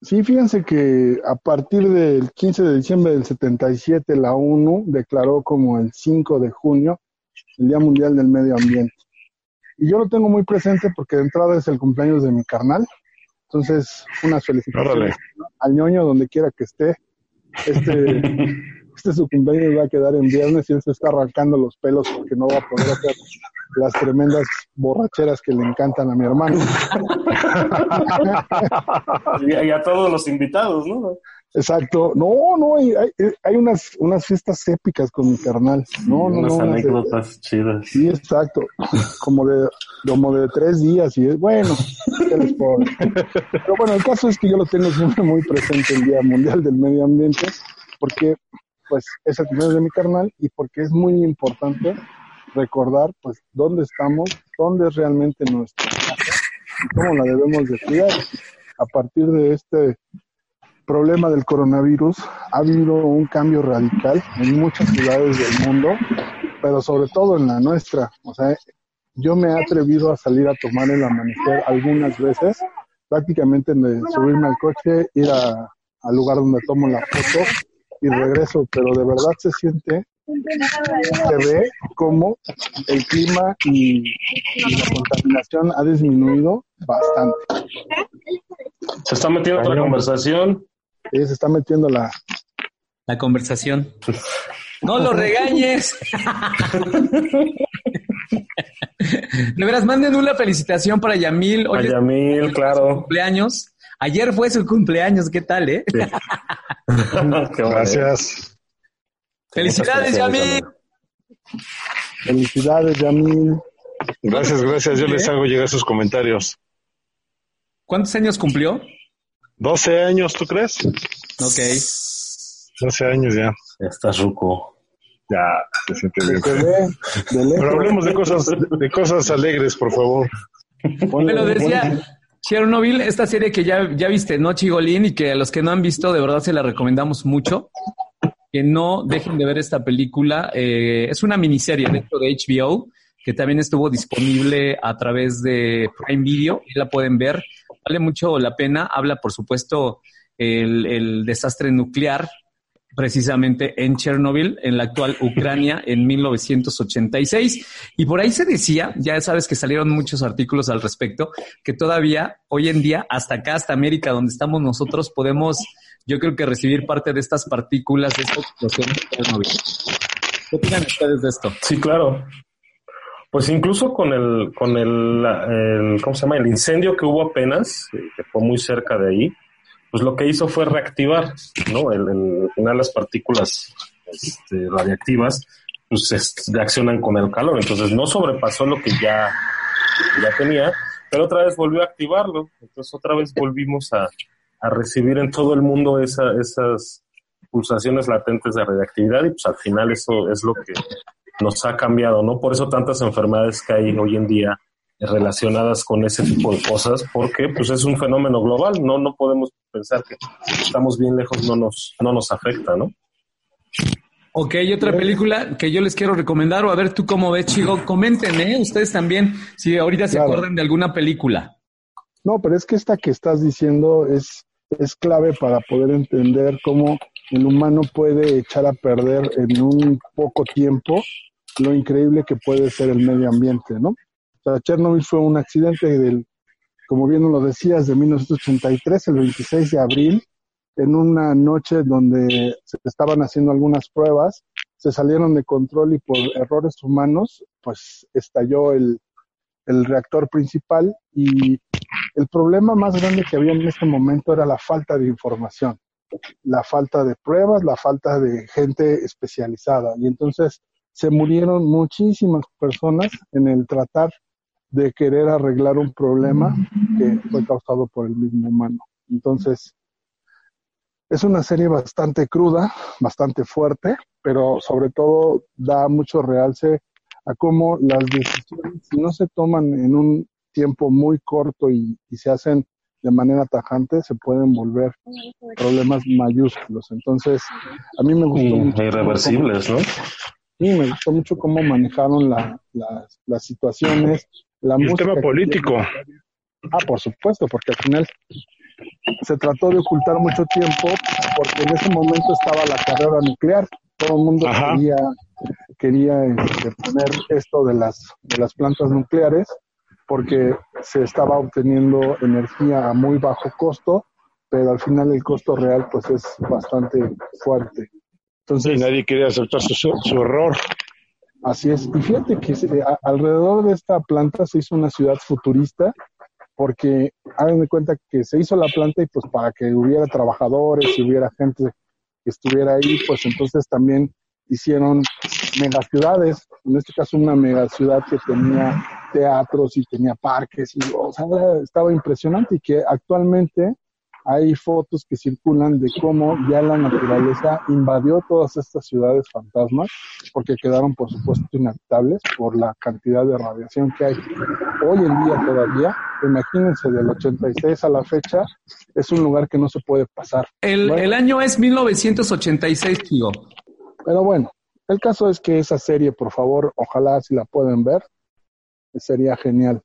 Sí, fíjense que a partir del 15 de diciembre del 77 la ONU declaró como el 5 de junio el Día Mundial del Medio Ambiente. Y yo lo tengo muy presente porque de entrada es el cumpleaños de mi carnal. Entonces, unas felicitaciones al ñoño donde quiera que esté. Este, este su cumpleaños va a quedar en viernes y él se está arrancando los pelos porque no va a poder hacer las tremendas borracheras que le encantan a mi hermano. Y, y a todos los invitados, ¿no? Exacto. No, no, hay, hay, hay unas, unas fiestas épicas con mi carnal. No, no, Unas no. unas de- anécdotas chidas. sí, exacto. Como de, como de tres días y es bueno. ¿qué les puedo? Pero bueno, el caso es que yo lo tengo siempre muy presente el Día Mundial del Medio Ambiente porque pues es el cumpleaños de mi carnal y porque es muy importante recordar pues dónde estamos, dónde es realmente nuestra casa y cómo la debemos de cuidar. A partir de este problema del coronavirus ha habido un cambio radical en muchas ciudades del mundo, pero sobre todo en la nuestra. O sea, yo me he atrevido a salir a tomar el amanecer algunas veces, prácticamente de subirme al coche, ir a- al lugar donde tomo la foto y regreso, pero de verdad se siente, se ve como el clima y, y la contaminación ha disminuido bastante. Se está metiendo otra conversación. Ella se está metiendo la, La conversación. No lo regañes. De veras, manden una felicitación para Yamil. Hoy A es Yamil, su claro. cumpleaños. Ayer fue su cumpleaños, ¿qué tal, eh? Gracias. Felicidades, Yamil. felicidades, Yamil. Gracias, gracias. Yo les hago llegar sus comentarios. ¿Cuántos años cumplió? 12 años, ¿tú crees? Ok. 12 años ya. Ya estás ruco. Ya, se siente bien. Se ve de lejos. Pero hablemos de cosas, de cosas alegres, por favor. Ponle- Me lo ponle- decía Chernobyl, esta serie que ya, ya viste, ¿no, Chigolín? Y que a los que no han visto, de verdad se la recomendamos mucho. que no dejen de ver esta película. Eh, es una miniserie dentro de HBO que también estuvo disponible a través de Prime Video y la pueden ver. Vale mucho la pena. Habla, por supuesto, el, el desastre nuclear precisamente en Chernobyl, en la actual Ucrania, en 1986. Y por ahí se decía, ya sabes que salieron muchos artículos al respecto, que todavía hoy en día, hasta acá, hasta América, donde estamos nosotros, podemos, yo creo que recibir parte de estas partículas de esta explosión de Chernobyl. ¿Qué opinan ustedes de esto? Sí, claro. Pues incluso con el, con el, el, ¿cómo se llama? El incendio que hubo apenas, que fue muy cerca de ahí, pues lo que hizo fue reactivar, ¿no? El, el, final las partículas este, radiactivas pues reaccionan con el calor, entonces no sobrepasó lo que ya, ya tenía, pero otra vez volvió a activarlo, entonces otra vez volvimos a, a recibir en todo el mundo esa, esas pulsaciones latentes de radiactividad y pues al final eso es lo que nos ha cambiado, ¿no? Por eso tantas enfermedades que hay hoy en día relacionadas con ese tipo de cosas, porque pues es un fenómeno global, no, no podemos pensar que estamos bien lejos no nos, no nos afecta, ¿no? Ok, otra película que yo les quiero recomendar, o a ver tú cómo ves, Chigo, comenten, ¿eh? Ustedes también, si ahorita se claro. acuerdan de alguna película. No, pero es que esta que estás diciendo es, es clave para poder entender cómo el humano puede echar a perder en un poco tiempo lo increíble que puede ser el medio ambiente, ¿no? Sea, Chernobyl fue un accidente del, como bien lo decías, de 1983, el 26 de abril, en una noche donde se estaban haciendo algunas pruebas, se salieron de control y por errores humanos, pues estalló el, el reactor principal y el problema más grande que había en este momento era la falta de información, la falta de pruebas, la falta de gente especializada. Y entonces se murieron muchísimas personas en el tratar de querer arreglar un problema que fue causado por el mismo humano. Entonces, es una serie bastante cruda, bastante fuerte, pero sobre todo da mucho realce a cómo las decisiones, si no se toman en un tiempo muy corto y, y se hacen de manera tajante, se pueden volver problemas mayúsculos. Entonces, a mí me gustó. mucho irreversibles, ¿no? Sí, me gustó mucho cómo manejaron la, la, las situaciones, la y el tema político. Ah, por supuesto, porque al final se trató de ocultar mucho tiempo porque en ese momento estaba la carrera nuclear. Todo el mundo Ajá. quería, quería este, poner esto de las, de las plantas nucleares porque se estaba obteniendo energía a muy bajo costo, pero al final el costo real pues es bastante fuerte. Entonces, sí, nadie quería aceptar su, su error. Así es. Y fíjate que se, a, alrededor de esta planta se hizo una ciudad futurista porque hagan de cuenta que se hizo la planta y pues para que hubiera trabajadores y hubiera gente que estuviera ahí, pues entonces también hicieron megaciudades, en este caso una megaciudad que tenía teatros y tenía parques y o sea, estaba impresionante y que actualmente hay fotos que circulan de cómo ya la naturaleza invadió todas estas ciudades fantasmas, porque quedaron, por supuesto, inhabitables por la cantidad de radiación que hay. Hoy en día todavía, imagínense, del 86 a la fecha, es un lugar que no se puede pasar. El, bueno, el año es 1986, tío. Pero bueno, el caso es que esa serie, por favor, ojalá si la pueden ver, sería genial.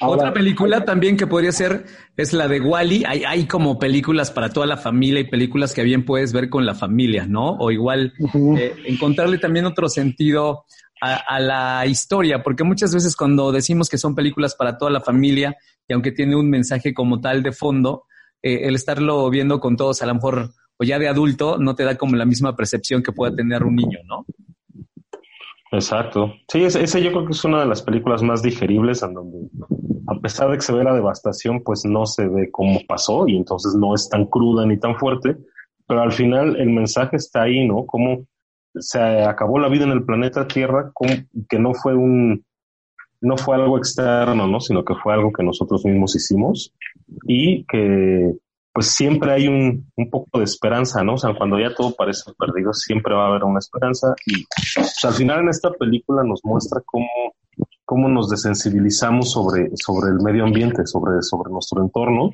Ahora, Otra película también que podría ser es la de Wally. -E. Hay, hay como películas para toda la familia y películas que bien puedes ver con la familia, ¿no? O igual uh -huh. eh, encontrarle también otro sentido a, a, la historia, porque muchas veces cuando decimos que son películas para toda la familia y aunque tiene un mensaje como tal de fondo, eh, el estarlo viendo con todos a lo mejor o ya de adulto no te da como la misma percepción que pueda tener un niño, ¿no? Exacto. Sí, ese, ese, yo creo que es una de las películas más digeribles en donde, a pesar de que se ve la devastación, pues no se ve cómo pasó y entonces no es tan cruda ni tan fuerte, pero al final el mensaje está ahí, ¿no? Cómo se acabó la vida en el planeta Tierra, como que no fue un, no fue algo externo, ¿no? Sino que fue algo que nosotros mismos hicimos y que pues siempre hay un, un, poco de esperanza, ¿no? O sea, cuando ya todo parece perdido, siempre va a haber una esperanza. Y pues, al final en esta película nos muestra cómo, cómo nos desensibilizamos sobre, sobre el medio ambiente, sobre, sobre nuestro entorno,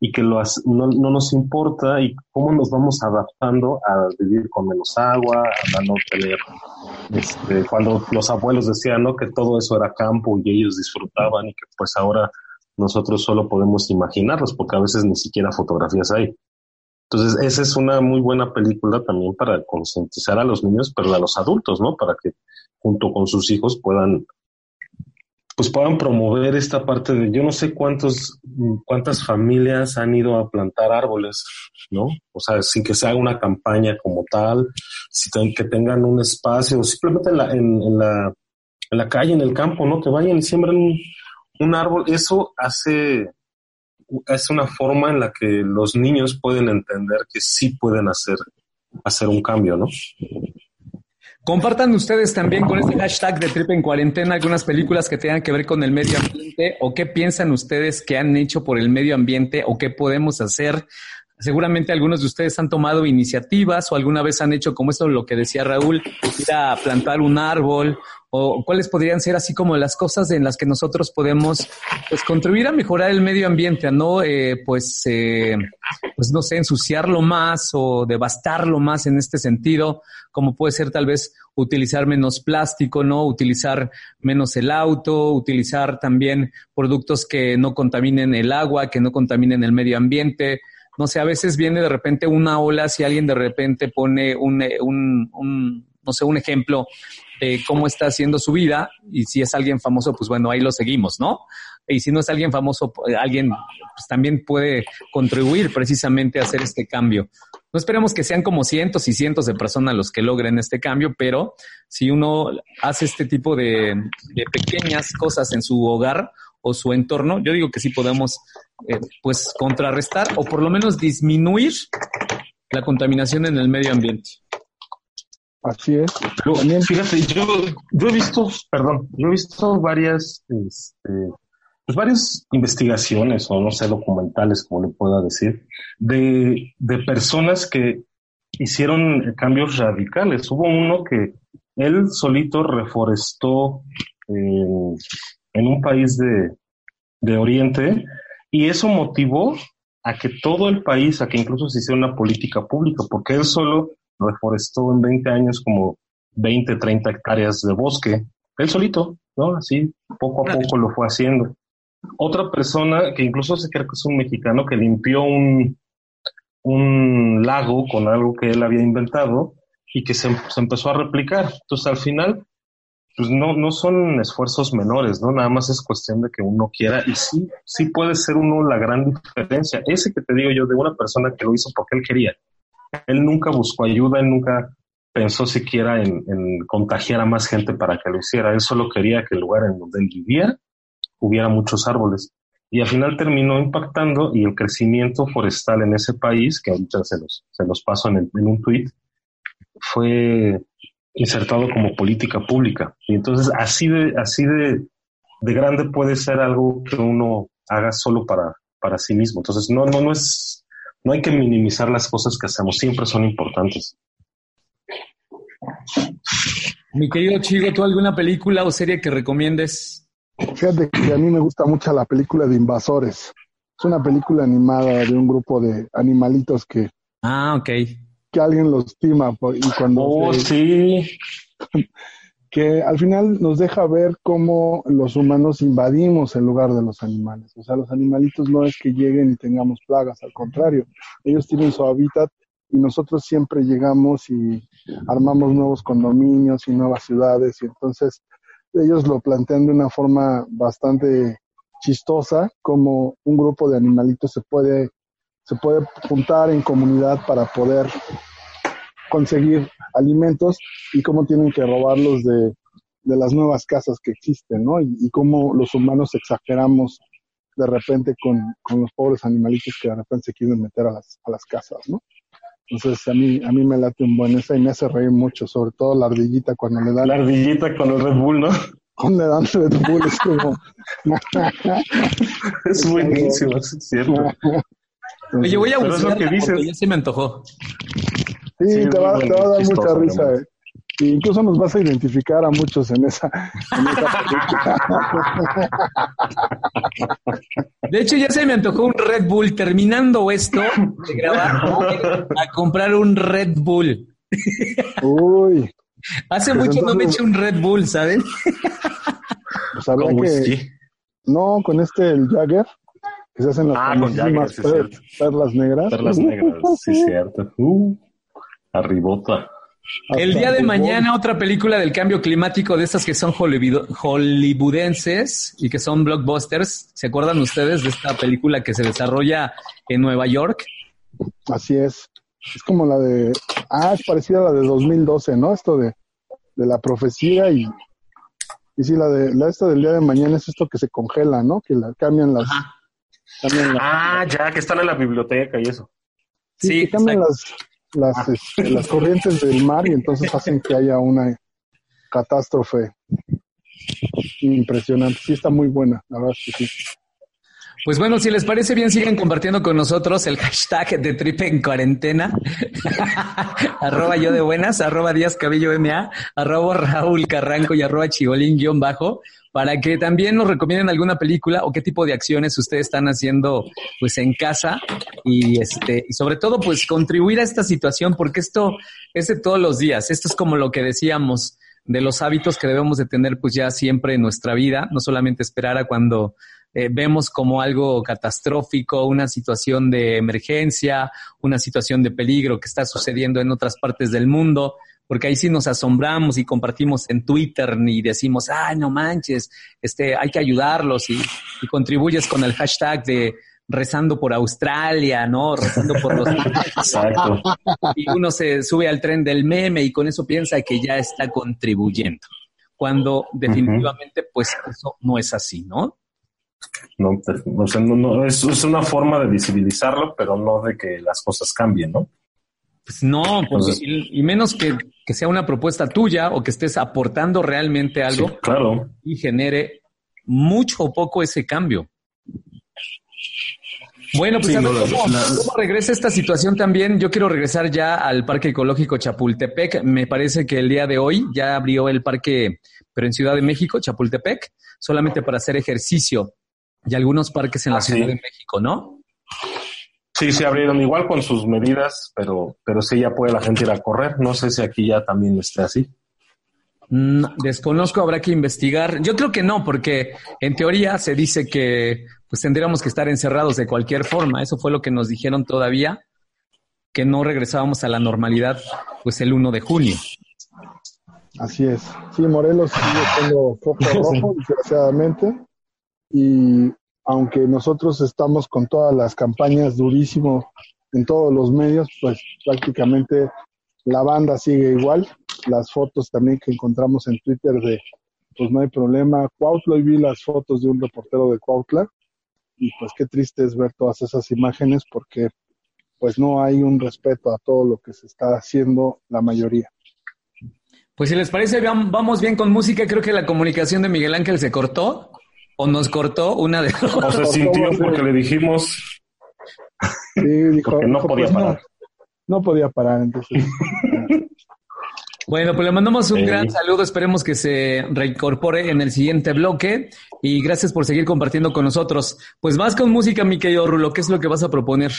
y que lo, no, no, nos importa y cómo nos vamos adaptando a vivir con menos agua, a no tener, este, cuando los abuelos decían ¿no? que todo eso era campo y ellos disfrutaban y que pues ahora nosotros solo podemos imaginarlos porque a veces ni siquiera fotografías hay. Entonces, esa es una muy buena película también para concientizar a los niños, pero a los adultos, ¿no? Para que junto con sus hijos puedan pues puedan promover esta parte de yo no sé cuántos cuántas familias han ido a plantar árboles, ¿no? O sea, sin que se haga una campaña como tal, si que tengan un espacio, simplemente en la, en, la, en la calle, en el campo, ¿no? Que vayan y siembren un, un árbol. Eso hace es una forma en la que los niños pueden entender que sí pueden hacer hacer un cambio, ¿no? Compartan ustedes también con este hashtag de Trip en Cuarentena algunas películas que tengan que ver con el medio ambiente o qué piensan ustedes que han hecho por el medio ambiente o qué podemos hacer. Seguramente algunos de ustedes han tomado iniciativas o alguna vez han hecho como esto lo que decía Raúl, ir a plantar un árbol o cuáles podrían ser así como las cosas en las que nosotros podemos pues contribuir a mejorar el medio ambiente, a no eh, pues eh, pues no sé ensuciarlo más o devastarlo más en este sentido, como puede ser tal vez utilizar menos plástico, no utilizar menos el auto, utilizar también productos que no contaminen el agua, que no contaminen el medio ambiente. No sé, a veces viene de repente una ola si alguien de repente pone un, un, un no sé, un ejemplo de cómo está haciendo su vida y si es alguien famoso, pues bueno, ahí lo seguimos, ¿no? Y si no es alguien famoso, pues, alguien pues también puede contribuir precisamente a hacer este cambio. No esperemos que sean como cientos y cientos de personas los que logren este cambio, pero si uno hace este tipo de, pequeñas cosas en su hogar o su entorno, yo digo que sí podemos eh, pues contrarrestar o por lo menos disminuir la contaminación en el medio ambiente. Así es. fíjate, yo, yo he visto, perdón, yo he visto varias, este, pues varias investigaciones o no sé, documentales, como le pueda decir, de, de personas que hicieron cambios radicales. Hubo uno que él solito reforestó en, en un país de, de Oriente y eso motivó a que todo el país, a que incluso se hiciera una política pública, porque él solo reforestó en 20 años como 20, 30 hectáreas de bosque, él solito, ¿no? Así, poco a poco lo fue haciendo. Otra persona que incluso se cree que es un mexicano que limpió un, un lago con algo que él había inventado y que se, se empezó a replicar. Entonces, al final, pues no, no son esfuerzos menores, ¿no? Nada más es cuestión de que uno quiera y sí, sí puede ser uno la gran diferencia. Ese que te digo yo de una persona que lo hizo porque él quería, él nunca buscó ayuda, él nunca pensó siquiera en, contagiar a más gente para que lo hiciera. Él solo quería que el lugar en donde él vivía hubiera muchos árboles. Y al final terminó impactando y el crecimiento forestal en ese país, que ahorita se los, se los paso en, un tuit, fue insertado como política pública. Y entonces así de, así de, de grande puede ser algo que uno haga solo para, para sí mismo. Entonces no, no, no es no hay que minimizar las cosas que hacemos, siempre son importantes. Mi querido Chigo, ¿tú alguna película o serie que recomiendes? Fíjate que a mí me gusta mucho la película de Invasores. Es una película animada de un grupo de animalitos que. Ah, ok. Que alguien los estima y cuando. Oh, sí. que al final nos deja ver cómo los humanos invadimos el lugar de los animales. O sea, los animalitos no es que lleguen y tengamos plagas, al contrario, ellos tienen su hábitat y nosotros siempre llegamos y armamos nuevos condominios y nuevas ciudades y entonces ellos lo plantean de una forma bastante chistosa, como un grupo de animalitos se puede, se puede juntar en comunidad para poder conseguir alimentos y cómo tienen que robarlos de, de las nuevas casas que existen, ¿no? Y, cómo los humanos exageramos de repente con, con, los pobres animalitos que de repente se quieren meter a las, a las casas, ¿no? Entonces a mí, a mí me late un buen esa y me hace reír mucho, sobre todo la ardillita cuando le dan... La ardillita con el Red Bull, ¿no? Cuando le dan Red Bull es como... es buenísimo, es cierto. Oye, voy a buscar porque ya se me antojó. Sí, te, va, te va a dar mucha risa, eh. Y incluso nos vas a identificar a muchos en esa, en esa película. De hecho, ya se me antojó un Red Bull. Terminando esto de grabar, a comprar un Red Bull. Uy, Hace Pues mucho no me eché un Red Bull, ¿sabes? pues habría que... whisky. No, con este, el Jagger, que se hacen las Ah, con Jagger, sí, perlas negras. Perlas negras, sí, cierto. Uh, arribota. El día de mañana otra película del cambio climático de estas que son hollywood- hollywoodenses y que son blockbusters. ¿Se acuerdan ustedes de esta película que se desarrolla en Nueva York? Así es. Es como la de... Ah, es parecida a la de 2012, ¿no? Esto de, de la profecía y... Y sí, la de la esta del día de mañana es esto que se congela, ¿no? Que la cambian las... Cambian las Ah, ya, que están en la biblioteca y eso. Sí, Sí, que cambian exacto. las, este, las corrientes del mar y entonces hacen que haya una catástrofe impresionante. Sí, está muy buena, la verdad es que sí. Pues bueno, si les parece bien, sigan compartiendo con nosotros el hashtag de Trip en Cuarentena. arroba yo de buenas, arroba Díaz Cabello MA, arroba Raúl Carranco y arroba Chibolín guion bajo, para que también nos recomienden alguna película o qué tipo de acciones ustedes están haciendo pues en casa y este, y sobre todo pues contribuir a esta situación porque esto es de todos los días. Esto es como lo que decíamos de los hábitos que debemos de tener pues ya siempre en nuestra vida, no solamente esperar a cuando eh, vemos como algo catastrófico, una situación de emergencia, una situación de peligro que está sucediendo en otras partes del mundo, porque ahí sí nos asombramos y compartimos en Twitter y decimos, ay, no manches, este, hay que ayudarlos y, y contribuyes con el hashtag de rezando por Australia, ¿no? Rezando por los Exacto. y uno se sube al tren del meme y con eso piensa que ya está contribuyendo. Cuando definitivamente, pues eso no es así, ¿no? No, te- o sea, no, no, es, es una forma de visibilizarlo, pero no de que las cosas cambien, ¿no? Pues no, porque- Entonces- y, y menos que, que sea una propuesta tuya o que estés aportando realmente algo Sí, claro. y genere mucho o poco ese cambio. Bueno, pues Sí, a ver no, la- cómo, la- cómo regresa esta situación también. Yo quiero regresar ya al Parque Ecológico Chapultepec. Me parece que el día de hoy ya abrió el parque, pero en Ciudad de México, Chapultepec, solamente para hacer ejercicio. Y algunos parques en la Ah, Ciudad sí. de México, ¿no? Sí, se abrieron igual con sus medidas, pero, pero sí ya puede la gente ir a correr. No sé si aquí ya también esté así. Mm, desconozco, habrá que investigar. Yo creo que no, porque en teoría se dice que pues tendríamos que estar encerrados de cualquier forma. Eso fue lo que nos dijeron todavía, que no regresábamos a la normalidad pues el 1 de junio. Así es. Sí, Morelos sigue siendo foco rojo, desgraciadamente. Y aunque nosotros estamos con todas las campañas durísimo en todos los medios, pues prácticamente la banda sigue igual. Las fotos también que encontramos en Twitter de, pues no hay problema. Cuautla, y vi las fotos de un reportero de Cuautla. Y pues qué triste es ver todas esas imágenes porque pues no hay un respeto a todo lo que se está haciendo la mayoría. Pues si les parece, vamos bien con música. Creo que la comunicación de Miguel Ángel se cortó o nos cortó una de O se sintió porque le dijimos Sí, dijo, Porque no dijo, podía pues, parar. No, podía parar, entonces. Bueno, pues le mandamos un Sí. gran saludo. Esperemos que se reincorpore en el siguiente bloque. Y gracias por seguir compartiendo con nosotros. Pues vas con música, mi querido Rulo. ¿Qué es lo que vas a proponer?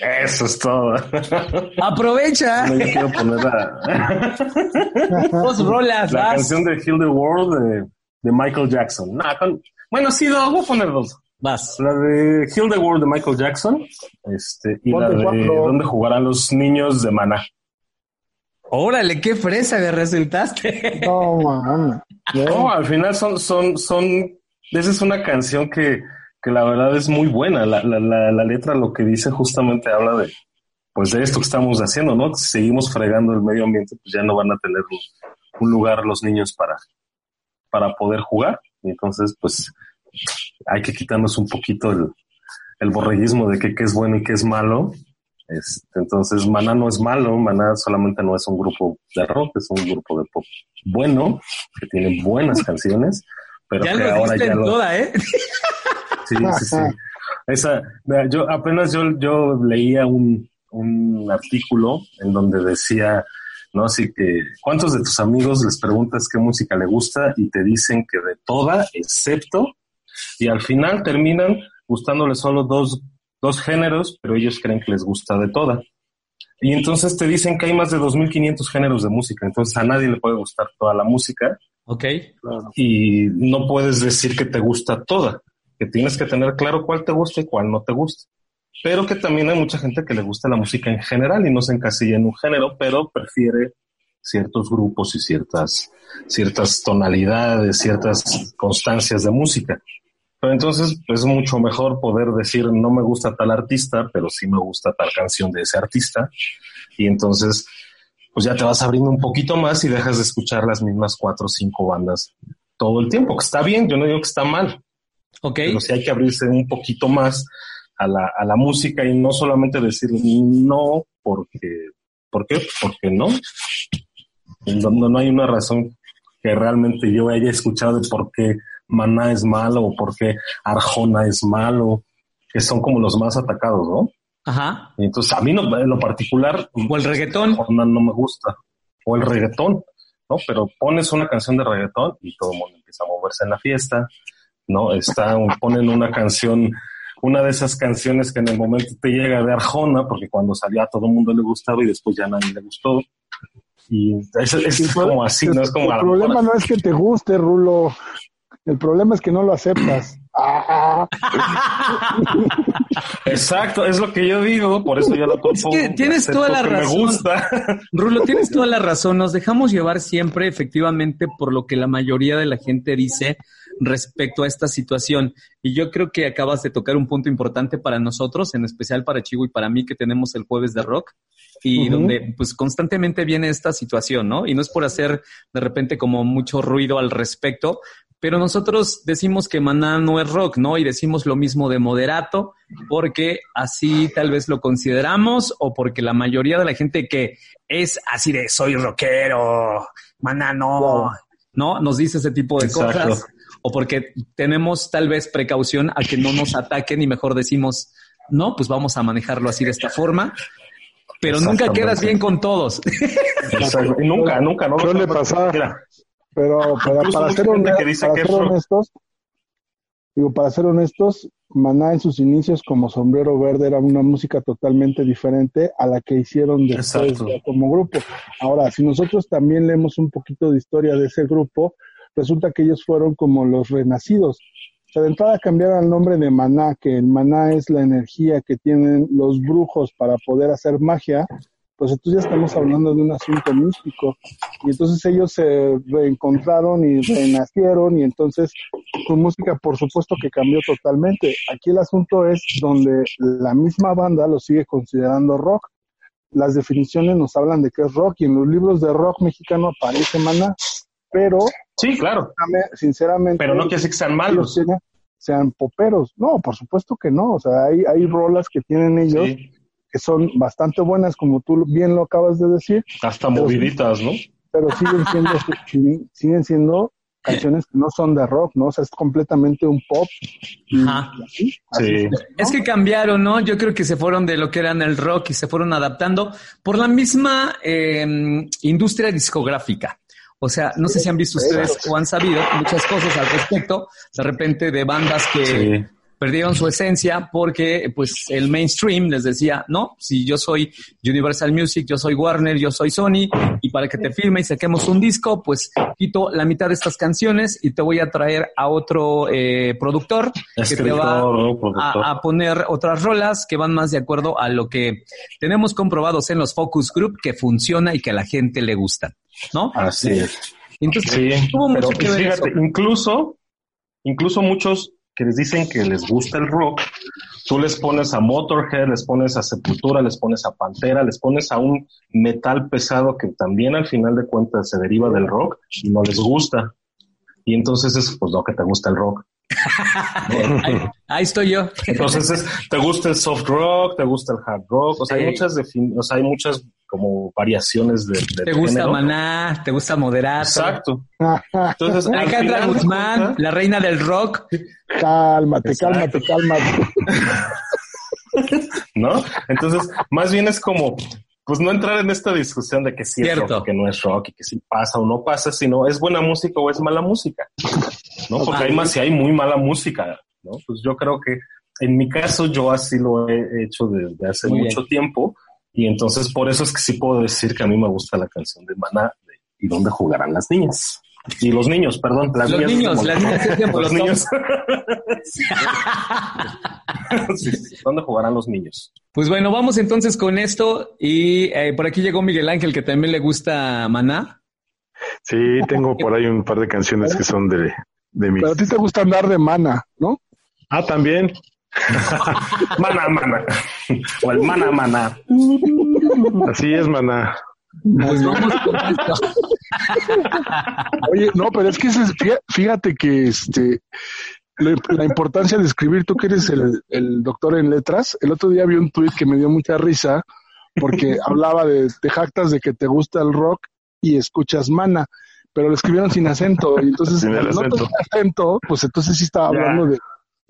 eso es todo. Aprovecha. No, yo quiero poner la, Dos rolas, la vas. canción de Heal the World de, de Michael Jackson. Nah, con- bueno, sí, dos, voy a poner dos. Vas. La de Heal the World de Michael Jackson este, y la de cuatro. ¿Dónde jugarán los niños de Maná? Órale, qué fresa que resultaste. No, mames. No, al final son, son, son, esa es una canción que, que la verdad es muy buena. La, la, la, la letra lo que dice justamente habla de, pues de esto que estamos haciendo, ¿no? Si seguimos fregando el medio ambiente, pues ya no van a tener un, un lugar los niños para, para poder jugar. Y entonces, pues hay que quitarnos un poquito el, el borreguismo de que qué es bueno y qué es malo. Este, entonces, Maná no es malo, Maná solamente no es un grupo de rock, es un grupo de pop bueno, que tiene buenas canciones, pero Ya que lo ahora ya en lo, toda, ¿eh? Sí, sí, sí. Esa, yo apenas yo, yo leía un, un artículo en donde decía ¿no? Así que, ¿cuántos de tus amigos les preguntas qué música le gusta y te dicen que de toda, excepto, y al final terminan gustándoles solo dos, dos géneros, pero ellos creen que les gusta de toda. Y entonces te dicen que hay más de 2.500 géneros de música, entonces a nadie le puede gustar toda la música. Ok. Y no puedes decir que te gusta toda, que tienes que tener claro cuál te gusta y cuál no te gusta pero que también hay mucha gente que le gusta la música en general y no se encasilla en un género, pero prefiere ciertos grupos y ciertas, ciertas tonalidades, ciertas constancias de música. Pero entonces es mucho mejor poder decir no me gusta tal artista, pero sí me gusta tal canción de ese artista. Y entonces, pues ya te vas abriendo un poquito más y dejas de escuchar las mismas cuatro o cinco bandas todo el tiempo, que está bien, yo no digo que está mal. Ok. Pero sí hay que abrirse un poquito más a la, a la música y no solamente decir no porque, ¿por qué? Porque no. No, no hay una razón que realmente yo haya escuchado de por qué Maná es malo o por qué Arjona es malo, que son como los más atacados, ¿no? Ajá. Y entonces a mí no, en lo particular... O el reggaetón. Arjona no me gusta. O el reggaetón, ¿no? Pero pones una canción de reggaetón y todo el mundo empieza a moverse en la fiesta, ¿no? Está, ponen una canción una de esas canciones que en el momento te llega de Arjona, porque cuando salió a todo el mundo le gustaba y después ya a nadie le gustó. Y es, como así, no es como... El problema no es que te guste, Rulo. El problema es que no lo aceptas. Exacto, es lo que yo digo, por eso yo lo Es que tienes toda la razón. Me gusta. Rulo, tienes toda la razón. Nos dejamos llevar siempre, efectivamente, por lo que la mayoría de la gente dice respecto a esta situación. Y yo creo que acabas de tocar un punto importante para nosotros, en especial para Chivo y para mí que tenemos el jueves de rock y donde pues constantemente viene esta situación, ¿no? Y no es por hacer de repente como mucho ruido al respecto, pero nosotros decimos que Maná no es rock, ¿no? Y decimos lo mismo de Moderato, porque así tal vez lo consideramos o porque la mayoría de la gente que es así de soy rockero, Maná no, ¿no? Nos dice ese tipo de cosas o porque tenemos tal vez precaución a que no nos ataquen y mejor decimos, no, pues vamos a manejarlo así de esta forma. Pero nunca quedas bien con todos. nunca, nunca, no suele pasar. pero, para, ser, honestos, digo, para ser honestos, Maná en sus inicios como Sombrero Verde era una música totalmente diferente a la que hicieron después como grupo. Ahora, si nosotros también leemos un poquito de historia de ese grupo, resulta que ellos fueron como los renacidos. O sea, de entrada cambiaron el nombre de maná, que el maná es la energía que tienen los brujos para poder hacer magia, pues entonces ya estamos hablando de un asunto místico. Y entonces ellos se reencontraron y renacieron y entonces su música por supuesto que cambió totalmente. Aquí el asunto es donde la misma banda lo sigue considerando rock. Las definiciones nos hablan de que es rock y en los libros de rock mexicano aparece maná, pero Sí, claro. Sinceramente. Pero no quiere decir que sean malos. Sean, poperos. No, por supuesto que no. O sea, hay, hay rolas que tienen ellos que son bastante buenas, como tú bien lo acabas de decir. Hasta moviditas, ¿no? Pero siguen siendo, siguen siendo canciones que no son de rock, ¿no? O sea, es completamente un pop. Ajá. sí. Es que cambiaron, ¿no? Yo creo que se fueron de lo que eran el rock y se fueron adaptando por la misma eh, industria discográfica. O sea, no sé si han visto ustedes o han sabido muchas cosas al respecto, de repente de bandas que perdieron su esencia porque pues el mainstream les decía, no, si yo soy Universal Music, yo soy Warner, yo soy Sony, y para que te firme y saquemos un disco, pues quito la mitad de estas canciones y te voy a traer a otro eh, productor que te va a, a, poner otras rolas que van más de acuerdo a lo que tenemos comprobados en los focus group que funciona y que a la gente le gusta. ¿no? Así es. Entonces, tuvo mucho que ver fíjate, incluso, incluso muchos que les dicen que les gusta el rock, tú les pones a Motorhead, les pones a Sepultura, les pones a Pantera, les pones a un metal pesado que también al final de cuentas se deriva del rock y no les gusta. Y entonces es, pues no, que te gusta el rock. ahí, estoy yo. Entonces, ¿te gusta el soft rock? ¿Te gusta el hard rock? O sea, hay muchas, o sea, hay muchas como variaciones de, ¿Te gusta Maná? ¿Te gusta Moderato? Exacto. Entonces, Alejandra Guzmán, la reina del rock. Cálmate, cálmate, cálmate. ¿No? Entonces, más bien es como, pues no entrar en esta discusión de que sí es rock, que no es rock y que si pasa o no pasa, sino es buena música o es mala música, ¿no? Porque hay más si hay muy mala música, ¿no? Pues yo creo que en mi caso yo así lo he hecho desde hace mucho tiempo y entonces por eso es que sí puedo decir que a mí me gusta la canción de Maná y dónde jugarán las niñas. Y los niños, perdón. Las los niños, las niñas. los niños. ¿Dónde jugarán los niños? Pues bueno, vamos entonces con esto. Y eh, por aquí llegó Miguel Ángel, que también le gusta Maná. Sí, tengo por ahí un par de canciones que son de, de Pero a ti te gusta andar de mana, ¿no? Ah, también. mana, mana. O el mana, mana. Así es, mana. Pues vamos con esto. Oye, no, pero es que fíjate que este la importancia de escribir, tú que eres el, doctor en letras, el otro día vi un tuit que me dio mucha risa porque hablaba de, te jactas de que te gusta el rock y escuchas mana, pero lo escribieron sin acento y entonces sin acento. acento, pues entonces sí estaba hablando de,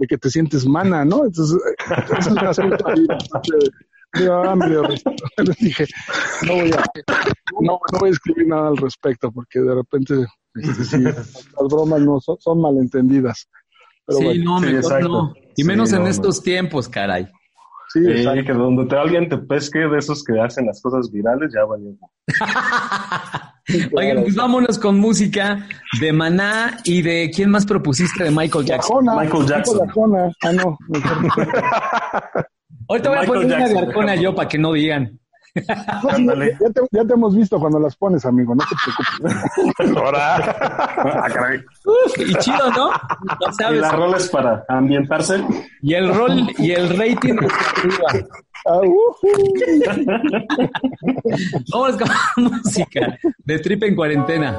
que te sientes mana, ¿no? Entonces, es un asunto ahí, Ah, les dije, no voy, a, no, voy a escribir nada al respecto porque de repente este, las bromas no son, malentendidas. sí, no, mejor no. Y menos en estos tiempos, caray. Sí, que donde te, alguien te pesque de esos que hacen las cosas virales, ya valió. Oigan, pues vámonos con música de Maná y de ¿quién más propusiste? De Michael Jackson. Michael Jackson. Ah, no. Ahorita voy a poner una garcona yo para que no digan. Ya, te, ya, te, hemos visto cuando las pones, amigo, no te preocupes. Ahora. Ah, y chido, ¿no? no sabes. Y la rol es para ambientarse. Y el rol y el rating arriba. Ah, Vamos con música de Trip en cuarentena.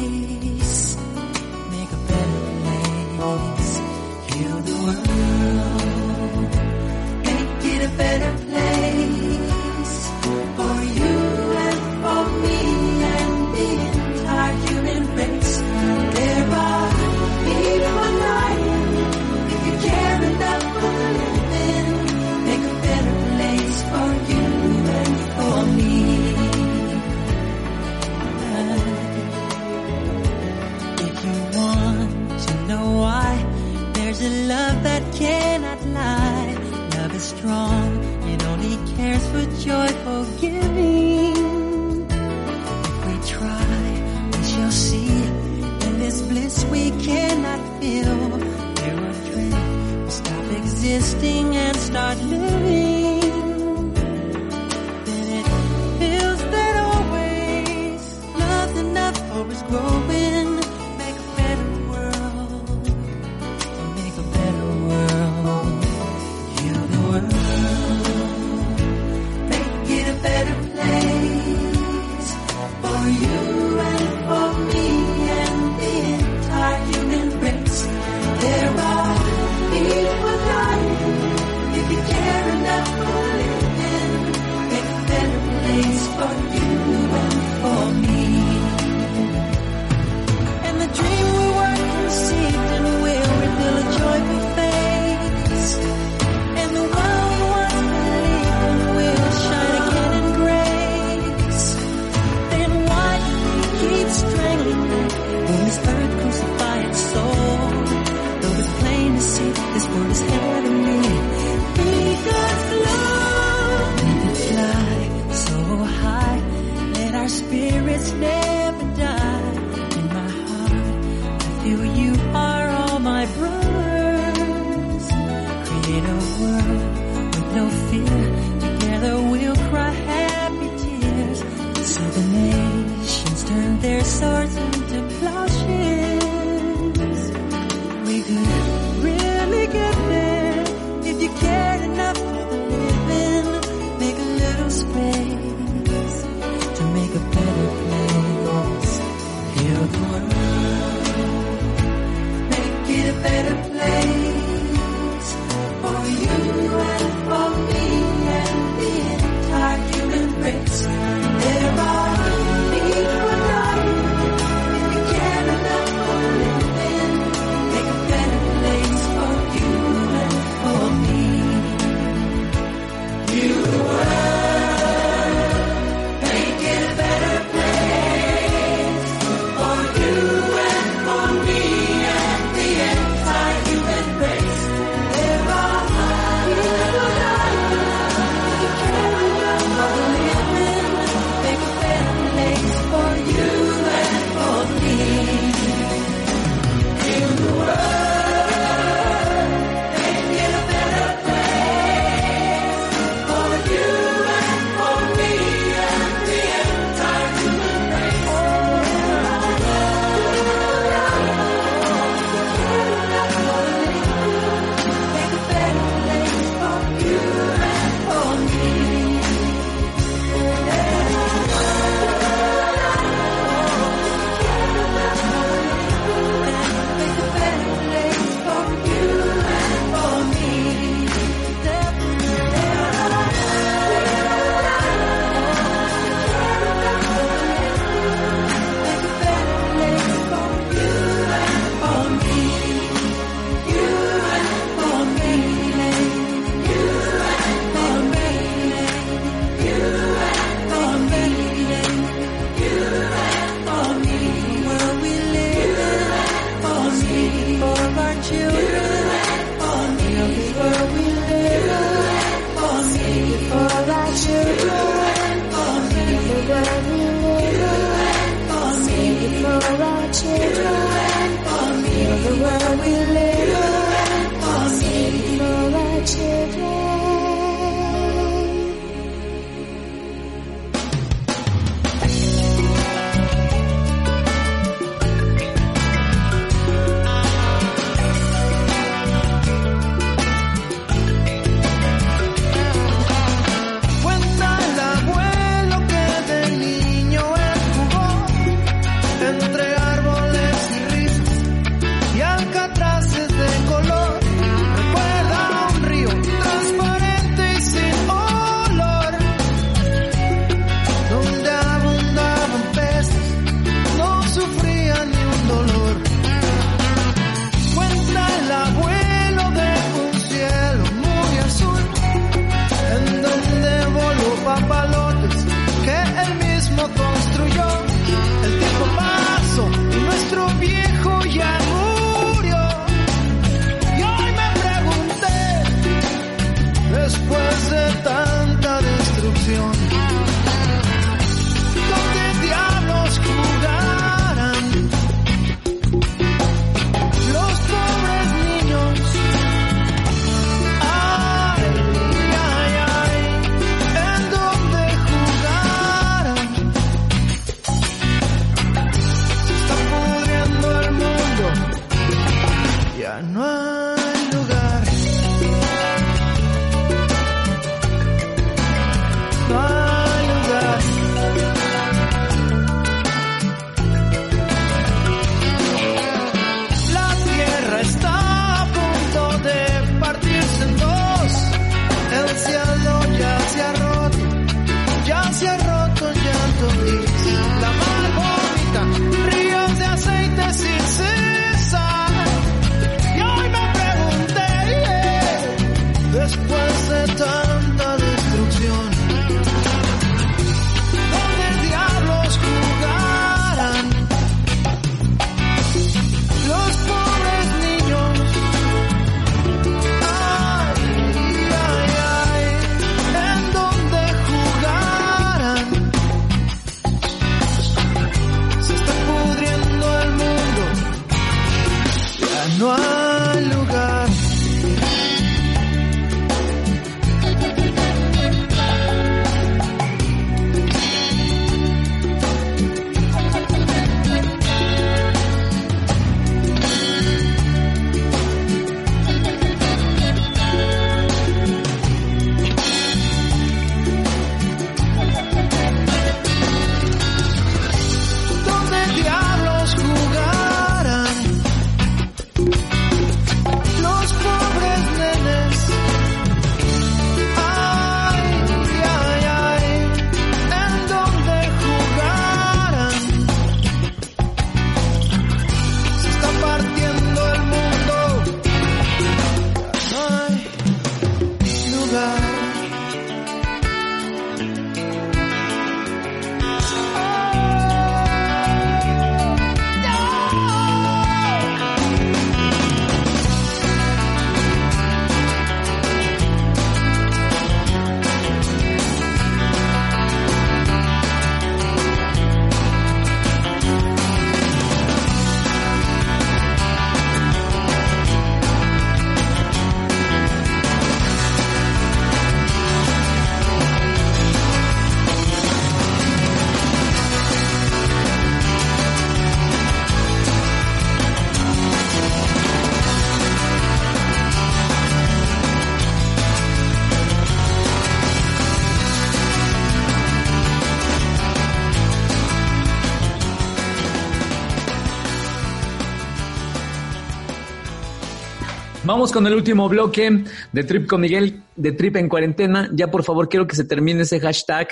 Vamos con el último bloque de Trip con Miguel, de Trip en cuarentena. Ya por favor quiero que se termine ese hashtag.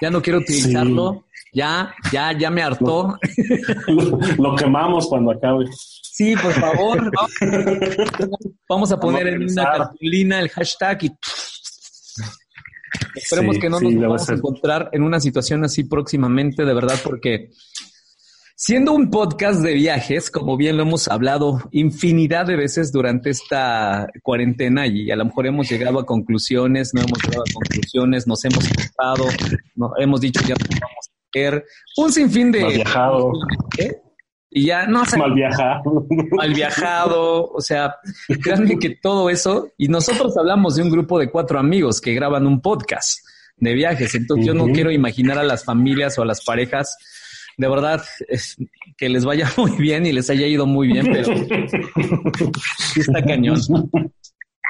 Ya no quiero utilizarlo. Ya, ya, ya me hartó. Lo, lo quemamos cuando acabe. Sí, por favor. Vamos a poner en una cartulina el hashtag y esperemos Sí, que no sí, nos debe vamos a encontrar en una situación así próximamente, de verdad, porque siendo un podcast de viajes, como bien lo hemos hablado infinidad de veces durante esta cuarentena y a lo mejor hemos llegado a conclusiones, no hemos llegado a conclusiones, nos hemos contado, no, hemos dicho ya no vamos a hacer un sinfín de... Mal viajado. ¿Eh? Y ya no sé, Mal viajado. mal viajado, o sea, créanme que todo eso, y nosotros hablamos de un grupo de cuatro amigos que graban un podcast de viajes, entonces yo no quiero imaginar a las familias o a las parejas, de verdad, es- que les vaya muy bien y les haya ido muy bien, pero sí está cañón.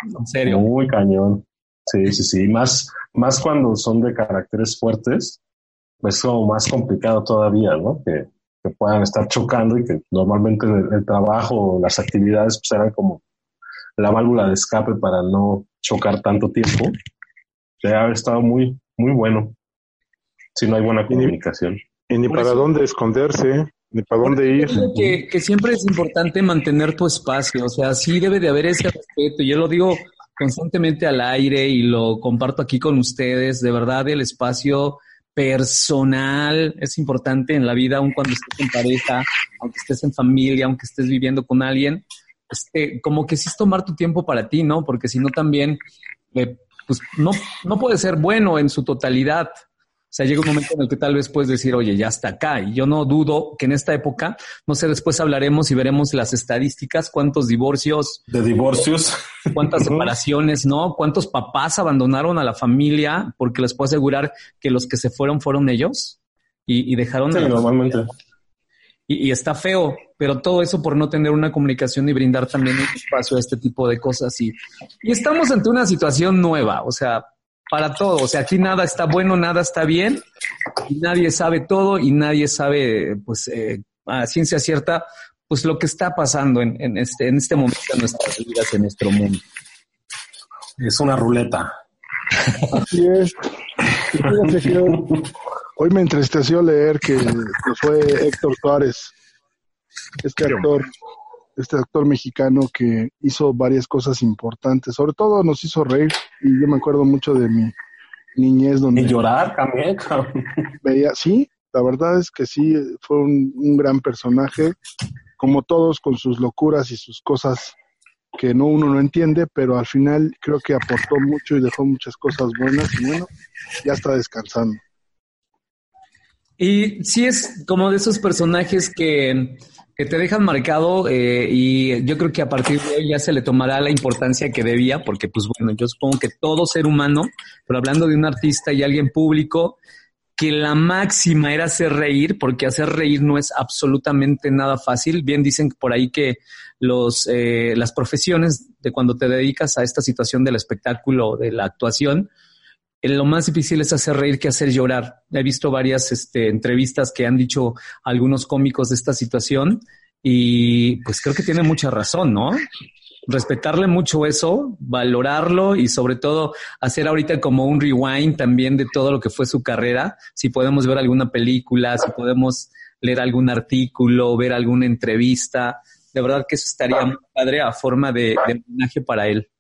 En serio. Muy cañón. Sí, sí, sí. Más, más cuando son de caracteres fuertes, es como más complicado todavía, ¿no? Que, que puedan estar chocando y que normalmente el, el trabajo o las actividades pues eran como la válvula de escape para no chocar tanto tiempo. Debe haber estado muy, muy bueno. Si no hay buena comunicación. Y ni Por para eso- dónde esconderse, ni para dónde ir. Que, que siempre es importante mantener tu espacio, o sea, sí debe de haber ese respeto. Yo lo digo constantemente al aire y lo comparto aquí con ustedes. De verdad, el espacio personal es importante en la vida, aun cuando estés en pareja, aunque estés en familia, aunque estés viviendo con alguien. Este, como que sí es tomar tu tiempo para ti, ¿no? Porque si no también, eh, pues no, no puede ser bueno en su totalidad. O sea, llega un momento en el que tal vez puedes decir, oye, ya está acá. Y yo no dudo que en esta época, no sé, después hablaremos y veremos las estadísticas, cuántos divorcios, De divorcios. cuántas separaciones, ¿no? Cuántos papás abandonaron a la familia, porque les puedo asegurar que los que se fueron fueron ellos y, y dejaron Sí, normalmente. y, y está feo, pero todo eso por no tener una comunicación y brindar también un espacio a este tipo de cosas. Y, y estamos ante una situación nueva, o sea, para todo. O sea, aquí nada está bueno, nada está bien, y nadie sabe todo y nadie sabe, pues, eh, a ciencia cierta, pues lo que está pasando en, en este, en este momento en nuestras vidas, en nuestro mundo. Es una ruleta. Así es. Hoy me entristeció leer que, que fue Héctor Suárez, este actor, este actor mexicano que hizo varias cosas importantes. Sobre todo nos hizo reír y yo me acuerdo mucho de mi niñez donde Y llorar también, cabrón. veía, sí, la verdad es que sí, fue un, un gran personaje, como todos con sus locuras y sus cosas que no uno no entiende, pero al final creo que aportó mucho y dejó muchas cosas buenas y bueno, ya está descansando. Y sí es como de esos personajes que, que te dejan marcado eh, y yo creo que a partir de hoy ya se le tomará la importancia que debía, porque pues bueno, yo supongo que todo ser humano, pero hablando de un artista y alguien público, que la máxima era hacer reír, porque hacer reír no es absolutamente nada fácil. Bien dicen por ahí que los, eh, las profesiones de cuando te dedicas a esta situación del espectáculo, de la actuación, lo más difícil es hacer reír que hacer llorar. He visto varias este, entrevistas que han dicho algunos cómicos de esta situación y pues creo que tiene mucha razón, ¿no? Respetarle mucho eso, valorarlo y sobre todo hacer ahorita como un rewind también de todo lo que fue su carrera. Si podemos ver alguna película, si podemos leer algún artículo, ver alguna entrevista, de verdad que eso estaría muy padre a forma de, de homenaje para él.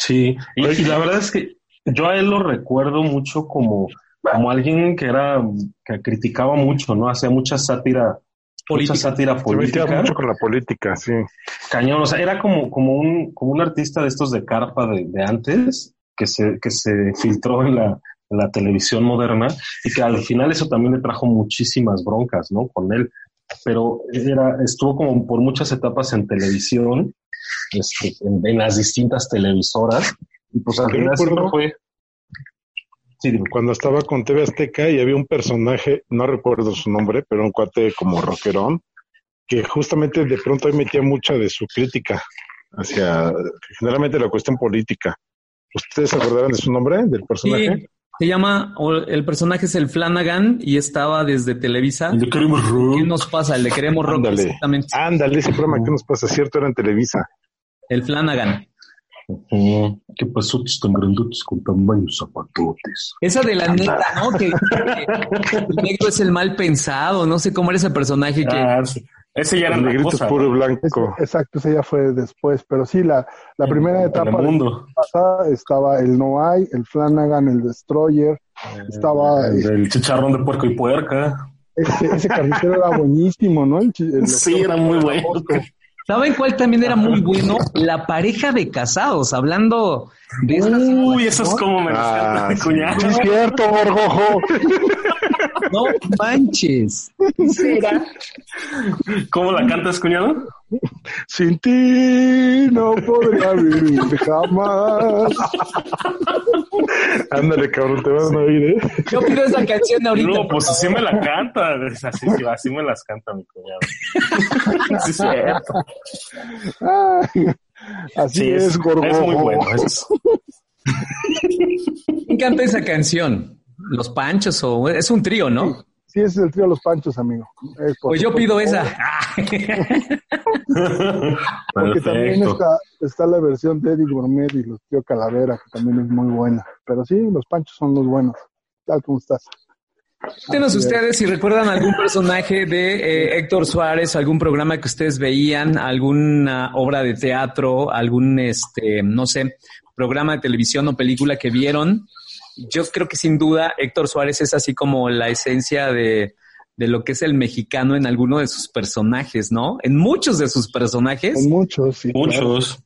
Sí, y, y la verdad es que yo a él lo recuerdo mucho como, como alguien que era, que criticaba mucho, ¿no? Hacía mucha sátira, Política. mucha sátira Se política. mucho con la política, sí. Cañón, o sea, era como, como un, como un artista de estos de carpa de, de antes, que se, que se filtró en la, en la televisión moderna, y que al final eso también le trajo muchísimas broncas, ¿no? Con él. Pero era, estuvo como por muchas etapas en televisión, este, en, en las distintas televisoras, y pues al final fue. Sí, dime. Cuando estaba con TV Azteca y había un personaje, no recuerdo su nombre, pero un cuate como rockerón, que justamente de pronto ahí metía mucha de su crítica hacia generalmente la cuestión política. ¿Ustedes se acordarán de su nombre, del personaje? Se llama, el personaje es el Flanagan y estaba desde Televisa. Le queremos ¿Qué rock. nos pasa? El de Queremos Rock, Ándale. Ándale, ese programa que nos pasa, cierto, era en Televisa. El Flanagan. Ujú. ¿Qué pasó? Tan grandotes con tamaños zapatotes. Esa de la neta, ¿no? Que, que el negro es el mal pensado. No sé cómo era ese personaje que. Ah, sí. Ese ya era El negrito cosa. puro y ¿no? blanco. Exacto, ese ya fue después, pero sí, la, la primera etapa pasada estaba el No Hay, el Flanagan, el Destroyer, estaba El del chicharrón de puerco y puerca. ese, ese carnicero era buenísimo, ¿no? El chi- el Sí, doctor era muy bueno. ¿Saben cuál también era muy bueno? La pareja de casados, hablando de esta Uy, eso es como me Ah, mi sí. cuñado. Es cierto, Gorgojo. No manches. ¿Cómo la cantas, cuñado? Sin ti no podría vivir jamás. Ándale, cabrón, te van a oír, ¿eh? Yo pido esa canción ahorita. No, pues así me la canta. Así, sí, así me las canta mi cuñado. Sí, es cierto. Ay, así Sí, es, es muy bueno. es- Me encanta esa canción. Los Panchos o es un trío, ¿no? Sí, ese es el trío Los Panchos, amigo. Es Pues yo pido esa. Porque también está, está la versión de Eddie Gourmet y los tío Calavera, que también es muy buena. Pero sí, los Panchos son los buenos. Tal como estás. Cuéntenos ustedes si recuerdan algún personaje de eh, Héctor Suárez, algún programa que ustedes veían, alguna obra de teatro, algún, este, no sé, programa de televisión o película que vieron. Yo creo que sin duda Héctor Suárez es así como la esencia de, de lo que es el mexicano en alguno de sus personajes, ¿no? En muchos de sus personajes. Hay muchos, sí. claro. Muchos.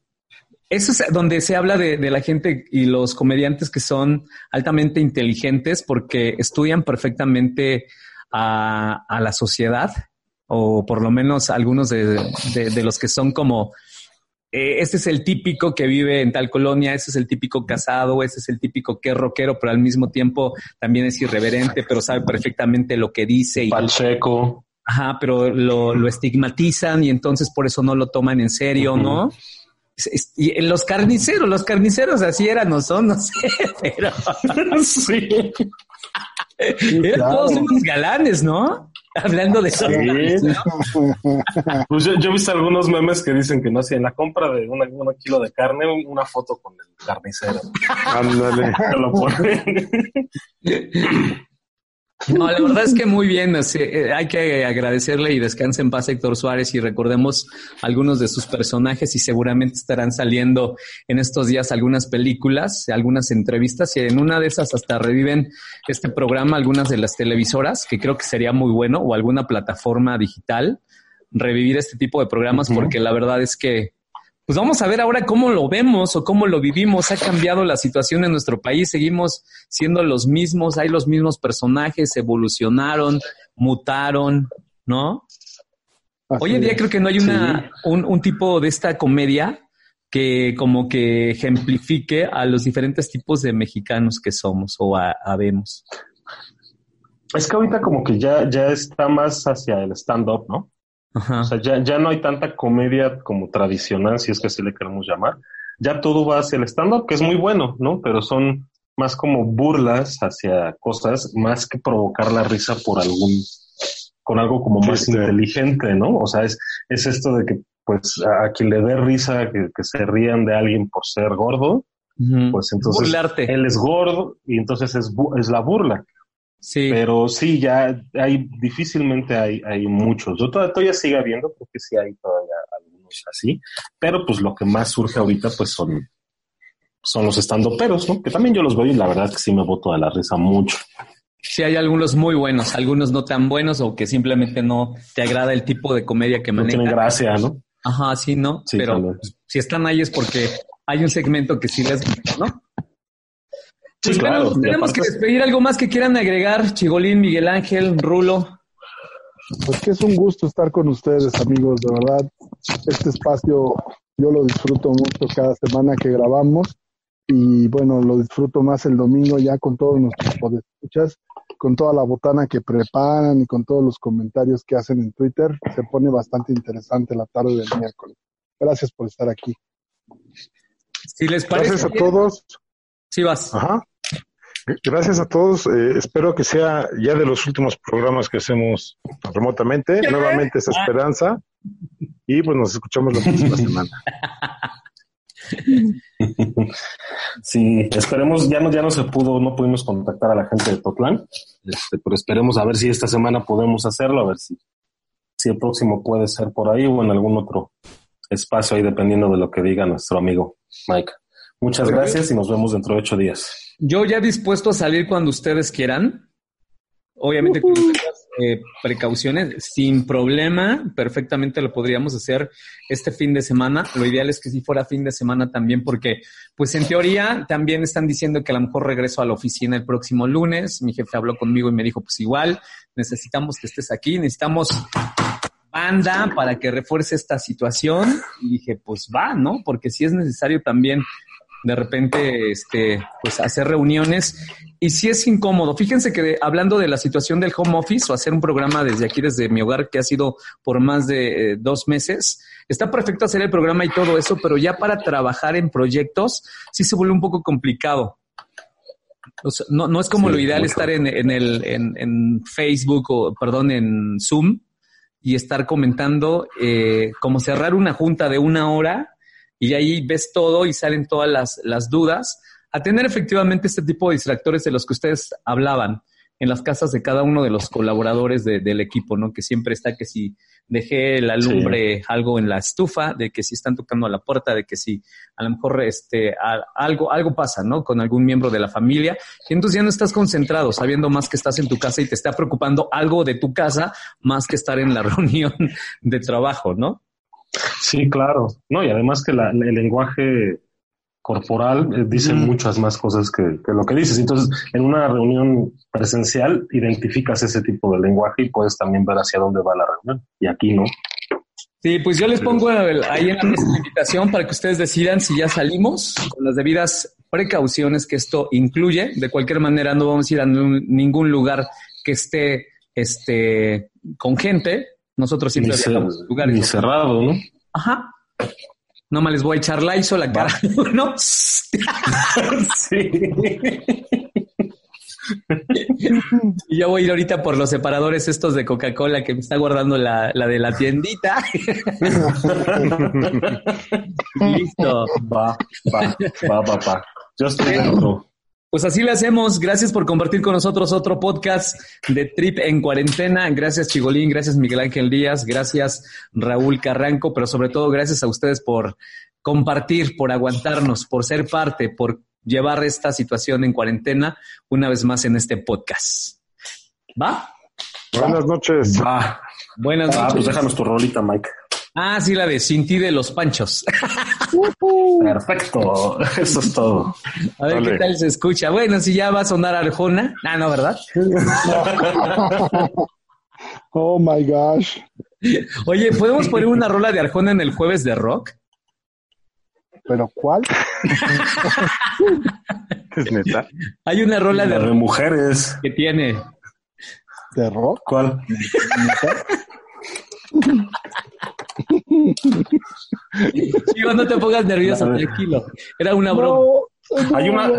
Eso es donde se habla de, de la gente y los comediantes que son altamente inteligentes porque estudian perfectamente a, a la sociedad o por lo menos algunos de, de- de los que son como, eh, este es el típico que vive en tal colonia, ese es el típico casado, ese es el típico que es rockero, pero al mismo tiempo también es irreverente, pero sabe perfectamente lo que dice y Pacheco. Ajá, pero lo, lo estigmatizan y entonces por eso no lo toman en serio, ¿no? Y en los carniceros, los carniceros así eran o son, no sé, pero sí. eran claro. todos unos galanes, ¿no? Hablando de eso. Pues yo, yo he visto algunos memes que dicen que no sé, en la compra de una, un kilo de carne, una foto con el carnicero. Ándale. Te lo ponen. No, la verdad es que muy bien. eh, hay que agradecerle y descanse en paz Héctor Suárez y recordemos algunos de sus personajes y seguramente estarán saliendo en estos días algunas películas, algunas entrevistas y en una de esas hasta reviven este programa algunas de las televisoras, que creo que sería muy bueno, o alguna plataforma digital, revivir este tipo de programas porque la verdad es que pues vamos a ver ahora cómo lo vemos o cómo lo vivimos. Ha cambiado la situación en nuestro país, seguimos siendo los mismos, hay los mismos personajes, evolucionaron, mutaron, ¿no? Así Hoy en día es. creo que no hay una, un, un tipo de esta comedia que como que ejemplifique a los diferentes tipos de mexicanos que somos o ha- habemos. Es que ahorita como que ya, ya está más hacia el stand-up, ¿no? Ajá. O sea, ya, ya no hay tanta comedia como tradicional, si es que así le queremos llamar. Ya todo va hacia el stand-up, que es muy bueno, ¿no? Pero son más como burlas hacia cosas, más que provocar la risa por algún, con algo como más inteligente, ¿no? O sea, es, es esto de que, pues, a, a quien le dé risa que, que se rían de alguien por ser gordo, pues entonces Burlarte. él es gordo y entonces es, es la burla. Sí. Pero sí, ya hay, difícilmente hay, hay muchos. Yo todavía, todavía sigue habiendo, porque sí hay todavía algunos así, pero pues lo que más surge ahorita pues son, son los estandoperos, ¿no? Que también yo los veo y la verdad es que sí me boto de la risa mucho. Sí, hay algunos muy buenos, algunos no tan buenos o que simplemente no te agrada el tipo de comedia que No manejan. tienen gracia, ¿no? Ajá, sí, ¿no? Sí, Pero pues, si están ahí es porque hay un segmento que sí les gusta, ¿no? Sí, Pues claro. bueno, Y tenemos aparte- que despedir algo más que quieran agregar, Chigolín, Miguel Ángel, Rulo. Pues que es un gusto estar con ustedes, amigos, de verdad. Este espacio yo lo disfruto mucho cada semana que grabamos y bueno, lo disfruto más el domingo ya con todos nuestros podescuchas, con toda la botana que preparan y con todos los comentarios que hacen en Twitter. Se pone bastante interesante la tarde del miércoles. Gracias por estar aquí. Si les parece. Gracias a bien, todos. Sí, vas. Ajá. Gracias a todos. Eh, espero que sea ya de los últimos programas que hacemos remotamente. Nuevamente esa esperanza. Y pues nos escuchamos la próxima semana. Sí, esperemos, ya no, ya no se pudo, no pudimos contactar a la gente de Totlán, este, pero esperemos a ver si esta semana podemos hacerlo, a ver si, si el próximo puede ser por ahí o en algún otro espacio ahí, dependiendo de lo que diga nuestro amigo Mike. Muchas gracias y nos vemos dentro de ocho días. Yo ya dispuesto a salir cuando ustedes quieran. Obviamente con eh, precauciones, sin problema, perfectamente lo podríamos hacer este fin de semana. Lo ideal es que si fuera fin de semana también, porque pues en teoría también están diciendo que a lo mejor regreso a la oficina el próximo lunes. Mi jefe habló conmigo y me dijo, pues igual, necesitamos que estés aquí, necesitamos banda para que refuerce esta situación. Y dije, pues va, ¿no? Porque si es necesario también de repente, este, pues hacer reuniones y si es incómodo. Fíjense que hablando de la situación del home office o hacer un programa desde aquí, desde mi hogar, que ha sido por más de eh, dos meses, está perfecto hacer el programa y todo eso, pero ya para trabajar en proyectos sí se vuelve un poco complicado. no, no es como lo ideal estar en, en, el, en, en, Facebook o, perdón, en Zoom y estar comentando, eh, como cerrar una junta de una hora y ahí ves todo y salen todas las, las dudas a tener efectivamente este tipo de distractores de los que ustedes hablaban en las casas de cada uno de los colaboradores del equipo, ¿no? Que siempre está que si dejé la lumbre algo en la estufa, de que si están tocando a la puerta, de que si a lo mejor este algo algo pasa, ¿no? Con algún miembro de la familia, y entonces ya no estás concentrado, sabiendo más que estás en tu casa y te está preocupando algo de tu casa más que estar en la reunión de trabajo, ¿no? Sí, claro. No, y además que la, el lenguaje corporal eh, dice muchas más cosas que, lo que dices. Entonces, en una reunión presencial identificas ese tipo de lenguaje y puedes también ver hacia dónde va la reunión. Y aquí no. Sí, pues yo les pongo ahí en la invitación para que ustedes decidan si ya salimos con las debidas precauciones que esto incluye. De cualquier manera, no vamos a ir a ningún lugar que esté este, con gente. Nosotros siempre viajamos lugares. cerrado, ¿no? Ajá. No me les voy a echar Lysol la cara, ¿no? sí. y yo voy a ir ahorita por los separadores estos de Coca-Cola que me está guardando la, la de la tiendita. Listo. Va, va, va, va, va. Yo estoy dentro. Pues así le hacemos. Gracias por compartir con nosotros otro podcast de Trip en cuarentena. Gracias Chigolín, gracias Miguel Ángel Díaz, gracias Raúl Carranco, pero sobre todo gracias a ustedes por compartir, por aguantarnos, por ser parte, por llevar esta situación en cuarentena una vez más en este podcast. ¿Va? Buenas noches. Va. Buenas noches. pues déjanos tu rolita, Mike. Ah, sí, la de Sin ti de los Panchos. Perfecto, eso es todo. A ver qué tal se escucha. Bueno, si ya va a sonar Arjona. Ah, no, ¿verdad? oh my gosh. Oye, ¿podemos poner una rola de Arjona en el jueves de rock? ¿Pero cuál? es neta. Hay una rola de, de mujeres que tiene. ¿De rock? ¿Cuál? Chico, no te pongas nervioso, tranquilo. Era una broma. Hay una...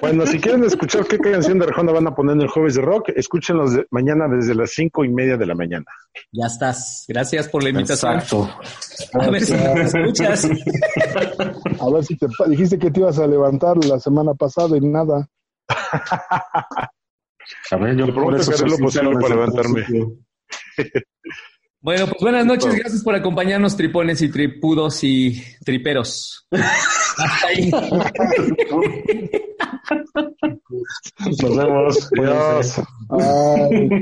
Bueno, si quieren escuchar qué canción de Arjona van a poner en el jueves de rock, escúchenlos de mañana desde las cinco y media de la mañana. Ya estás. Gracias por la invitación. Exacto. A ver si te escuchas. A ver si te dijiste que te ibas a levantar la semana pasada y nada. A ver, yo por eso hacer lo posible para levantarme. Bueno, pues buenas noches, gracias por acompañarnos, tripones y tripudos y triperos. Hasta ahí. Nos vemos.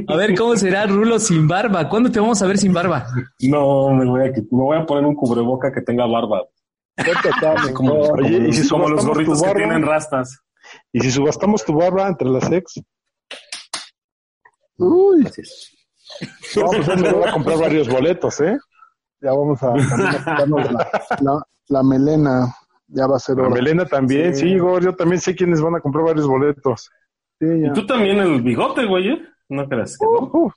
A ver cómo será Rulo sin barba. ¿Cuándo te vamos a ver sin barba? No, me voy a, me voy a poner un cubreboca que tenga barba. como, Oye, ¿y si como los gorritos que tienen rastas. ¿Y si subastamos tu barba entre las ex? Uy. Gracias. No, pues me voy a comprar varios boletos, ¿eh? Ya vamos a, la, la, melena. Ya va a ser hora. La melena también, sí, Igor. Yo también sé quiénes van a comprar varios boletos. Sí, y tú también el bigote, güey. ¿eh? No creas que no. Uh,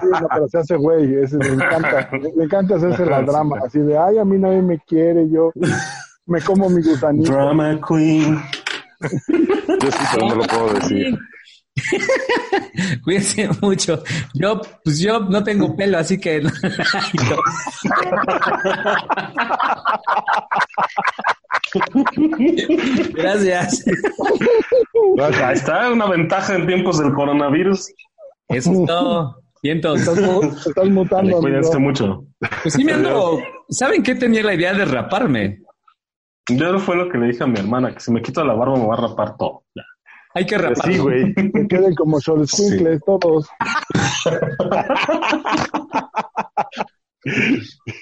sí, no, pero se hace güey, ese me encanta, me, encanta hacerse la drama, así de, ay, a mí nadie me quiere, yo me como mi gusanito. Drama queen. Yo sí, pero no lo puedo decir. Cuídense mucho. Yo, pues yo no tengo pelo, así que. Gracias. Ahí está, una ventaja en tiempos del coronavirus. Eso es todo. Vientos. Estás, estás mutando. Cuídense amigo. mucho. Pues sí me ando. ¿Saben qué tenía la idea de raparme? Yo fue lo que le dije a mi hermana, que si me quito la barba me va a rapar todo. Ya. Hay que Pues rapar. sí, güey. Que queden como Xolescuincles todos.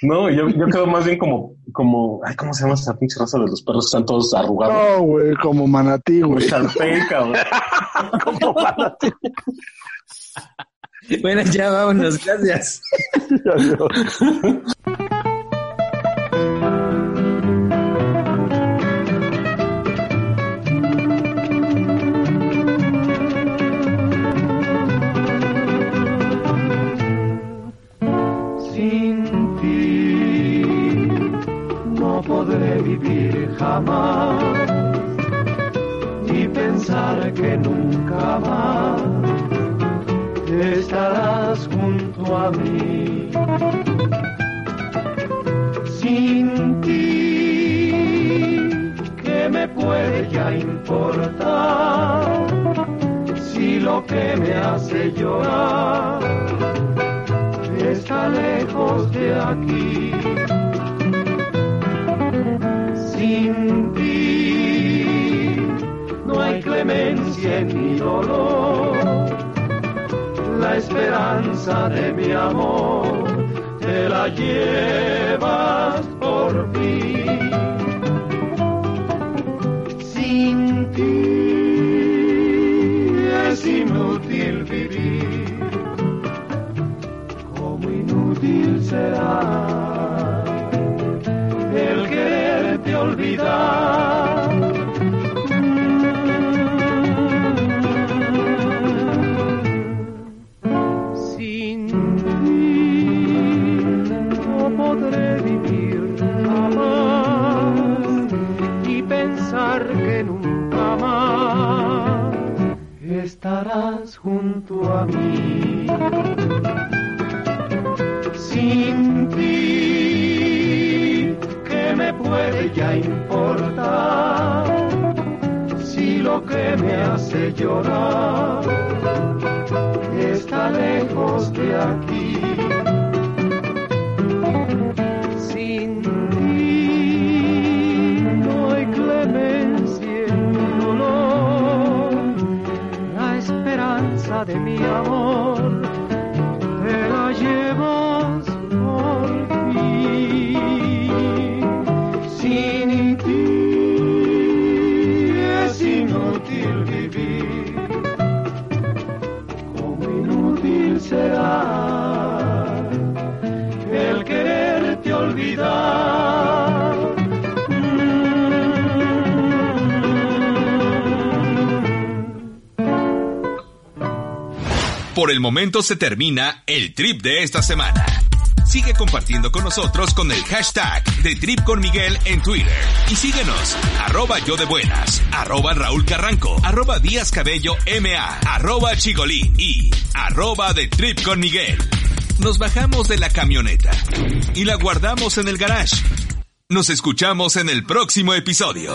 No, yo, yo quedo más bien como, como, ay, ¿cómo se llama esa pinche raza de los perros? Están todos arrugados. No, güey, como manatí, Como güey. Sharpei, cabrón. Bueno, ya vámonos. Gracias. Adiós. Jamás y pensar que nunca más estarás junto a mí. Sin ti, ¿qué me puede ya importar si lo que me hace llorar está lejos de aquí. Ti no hay clemencia en mi dolor. La esperanza de mi amor te la llevas llorar el momento se termina el trip de esta semana. Sigue compartiendo con nosotros con el hashtag de Trip con Miguel en Twitter. Y síguenos, arroba yo de buenas, arroba Raúl Carranco, arroba Díaz Cabello MA, arroba Chigolín y arroba de Trip con Miguel. Nos bajamos de la camioneta y la guardamos en el garage. Nos escuchamos en el próximo episodio.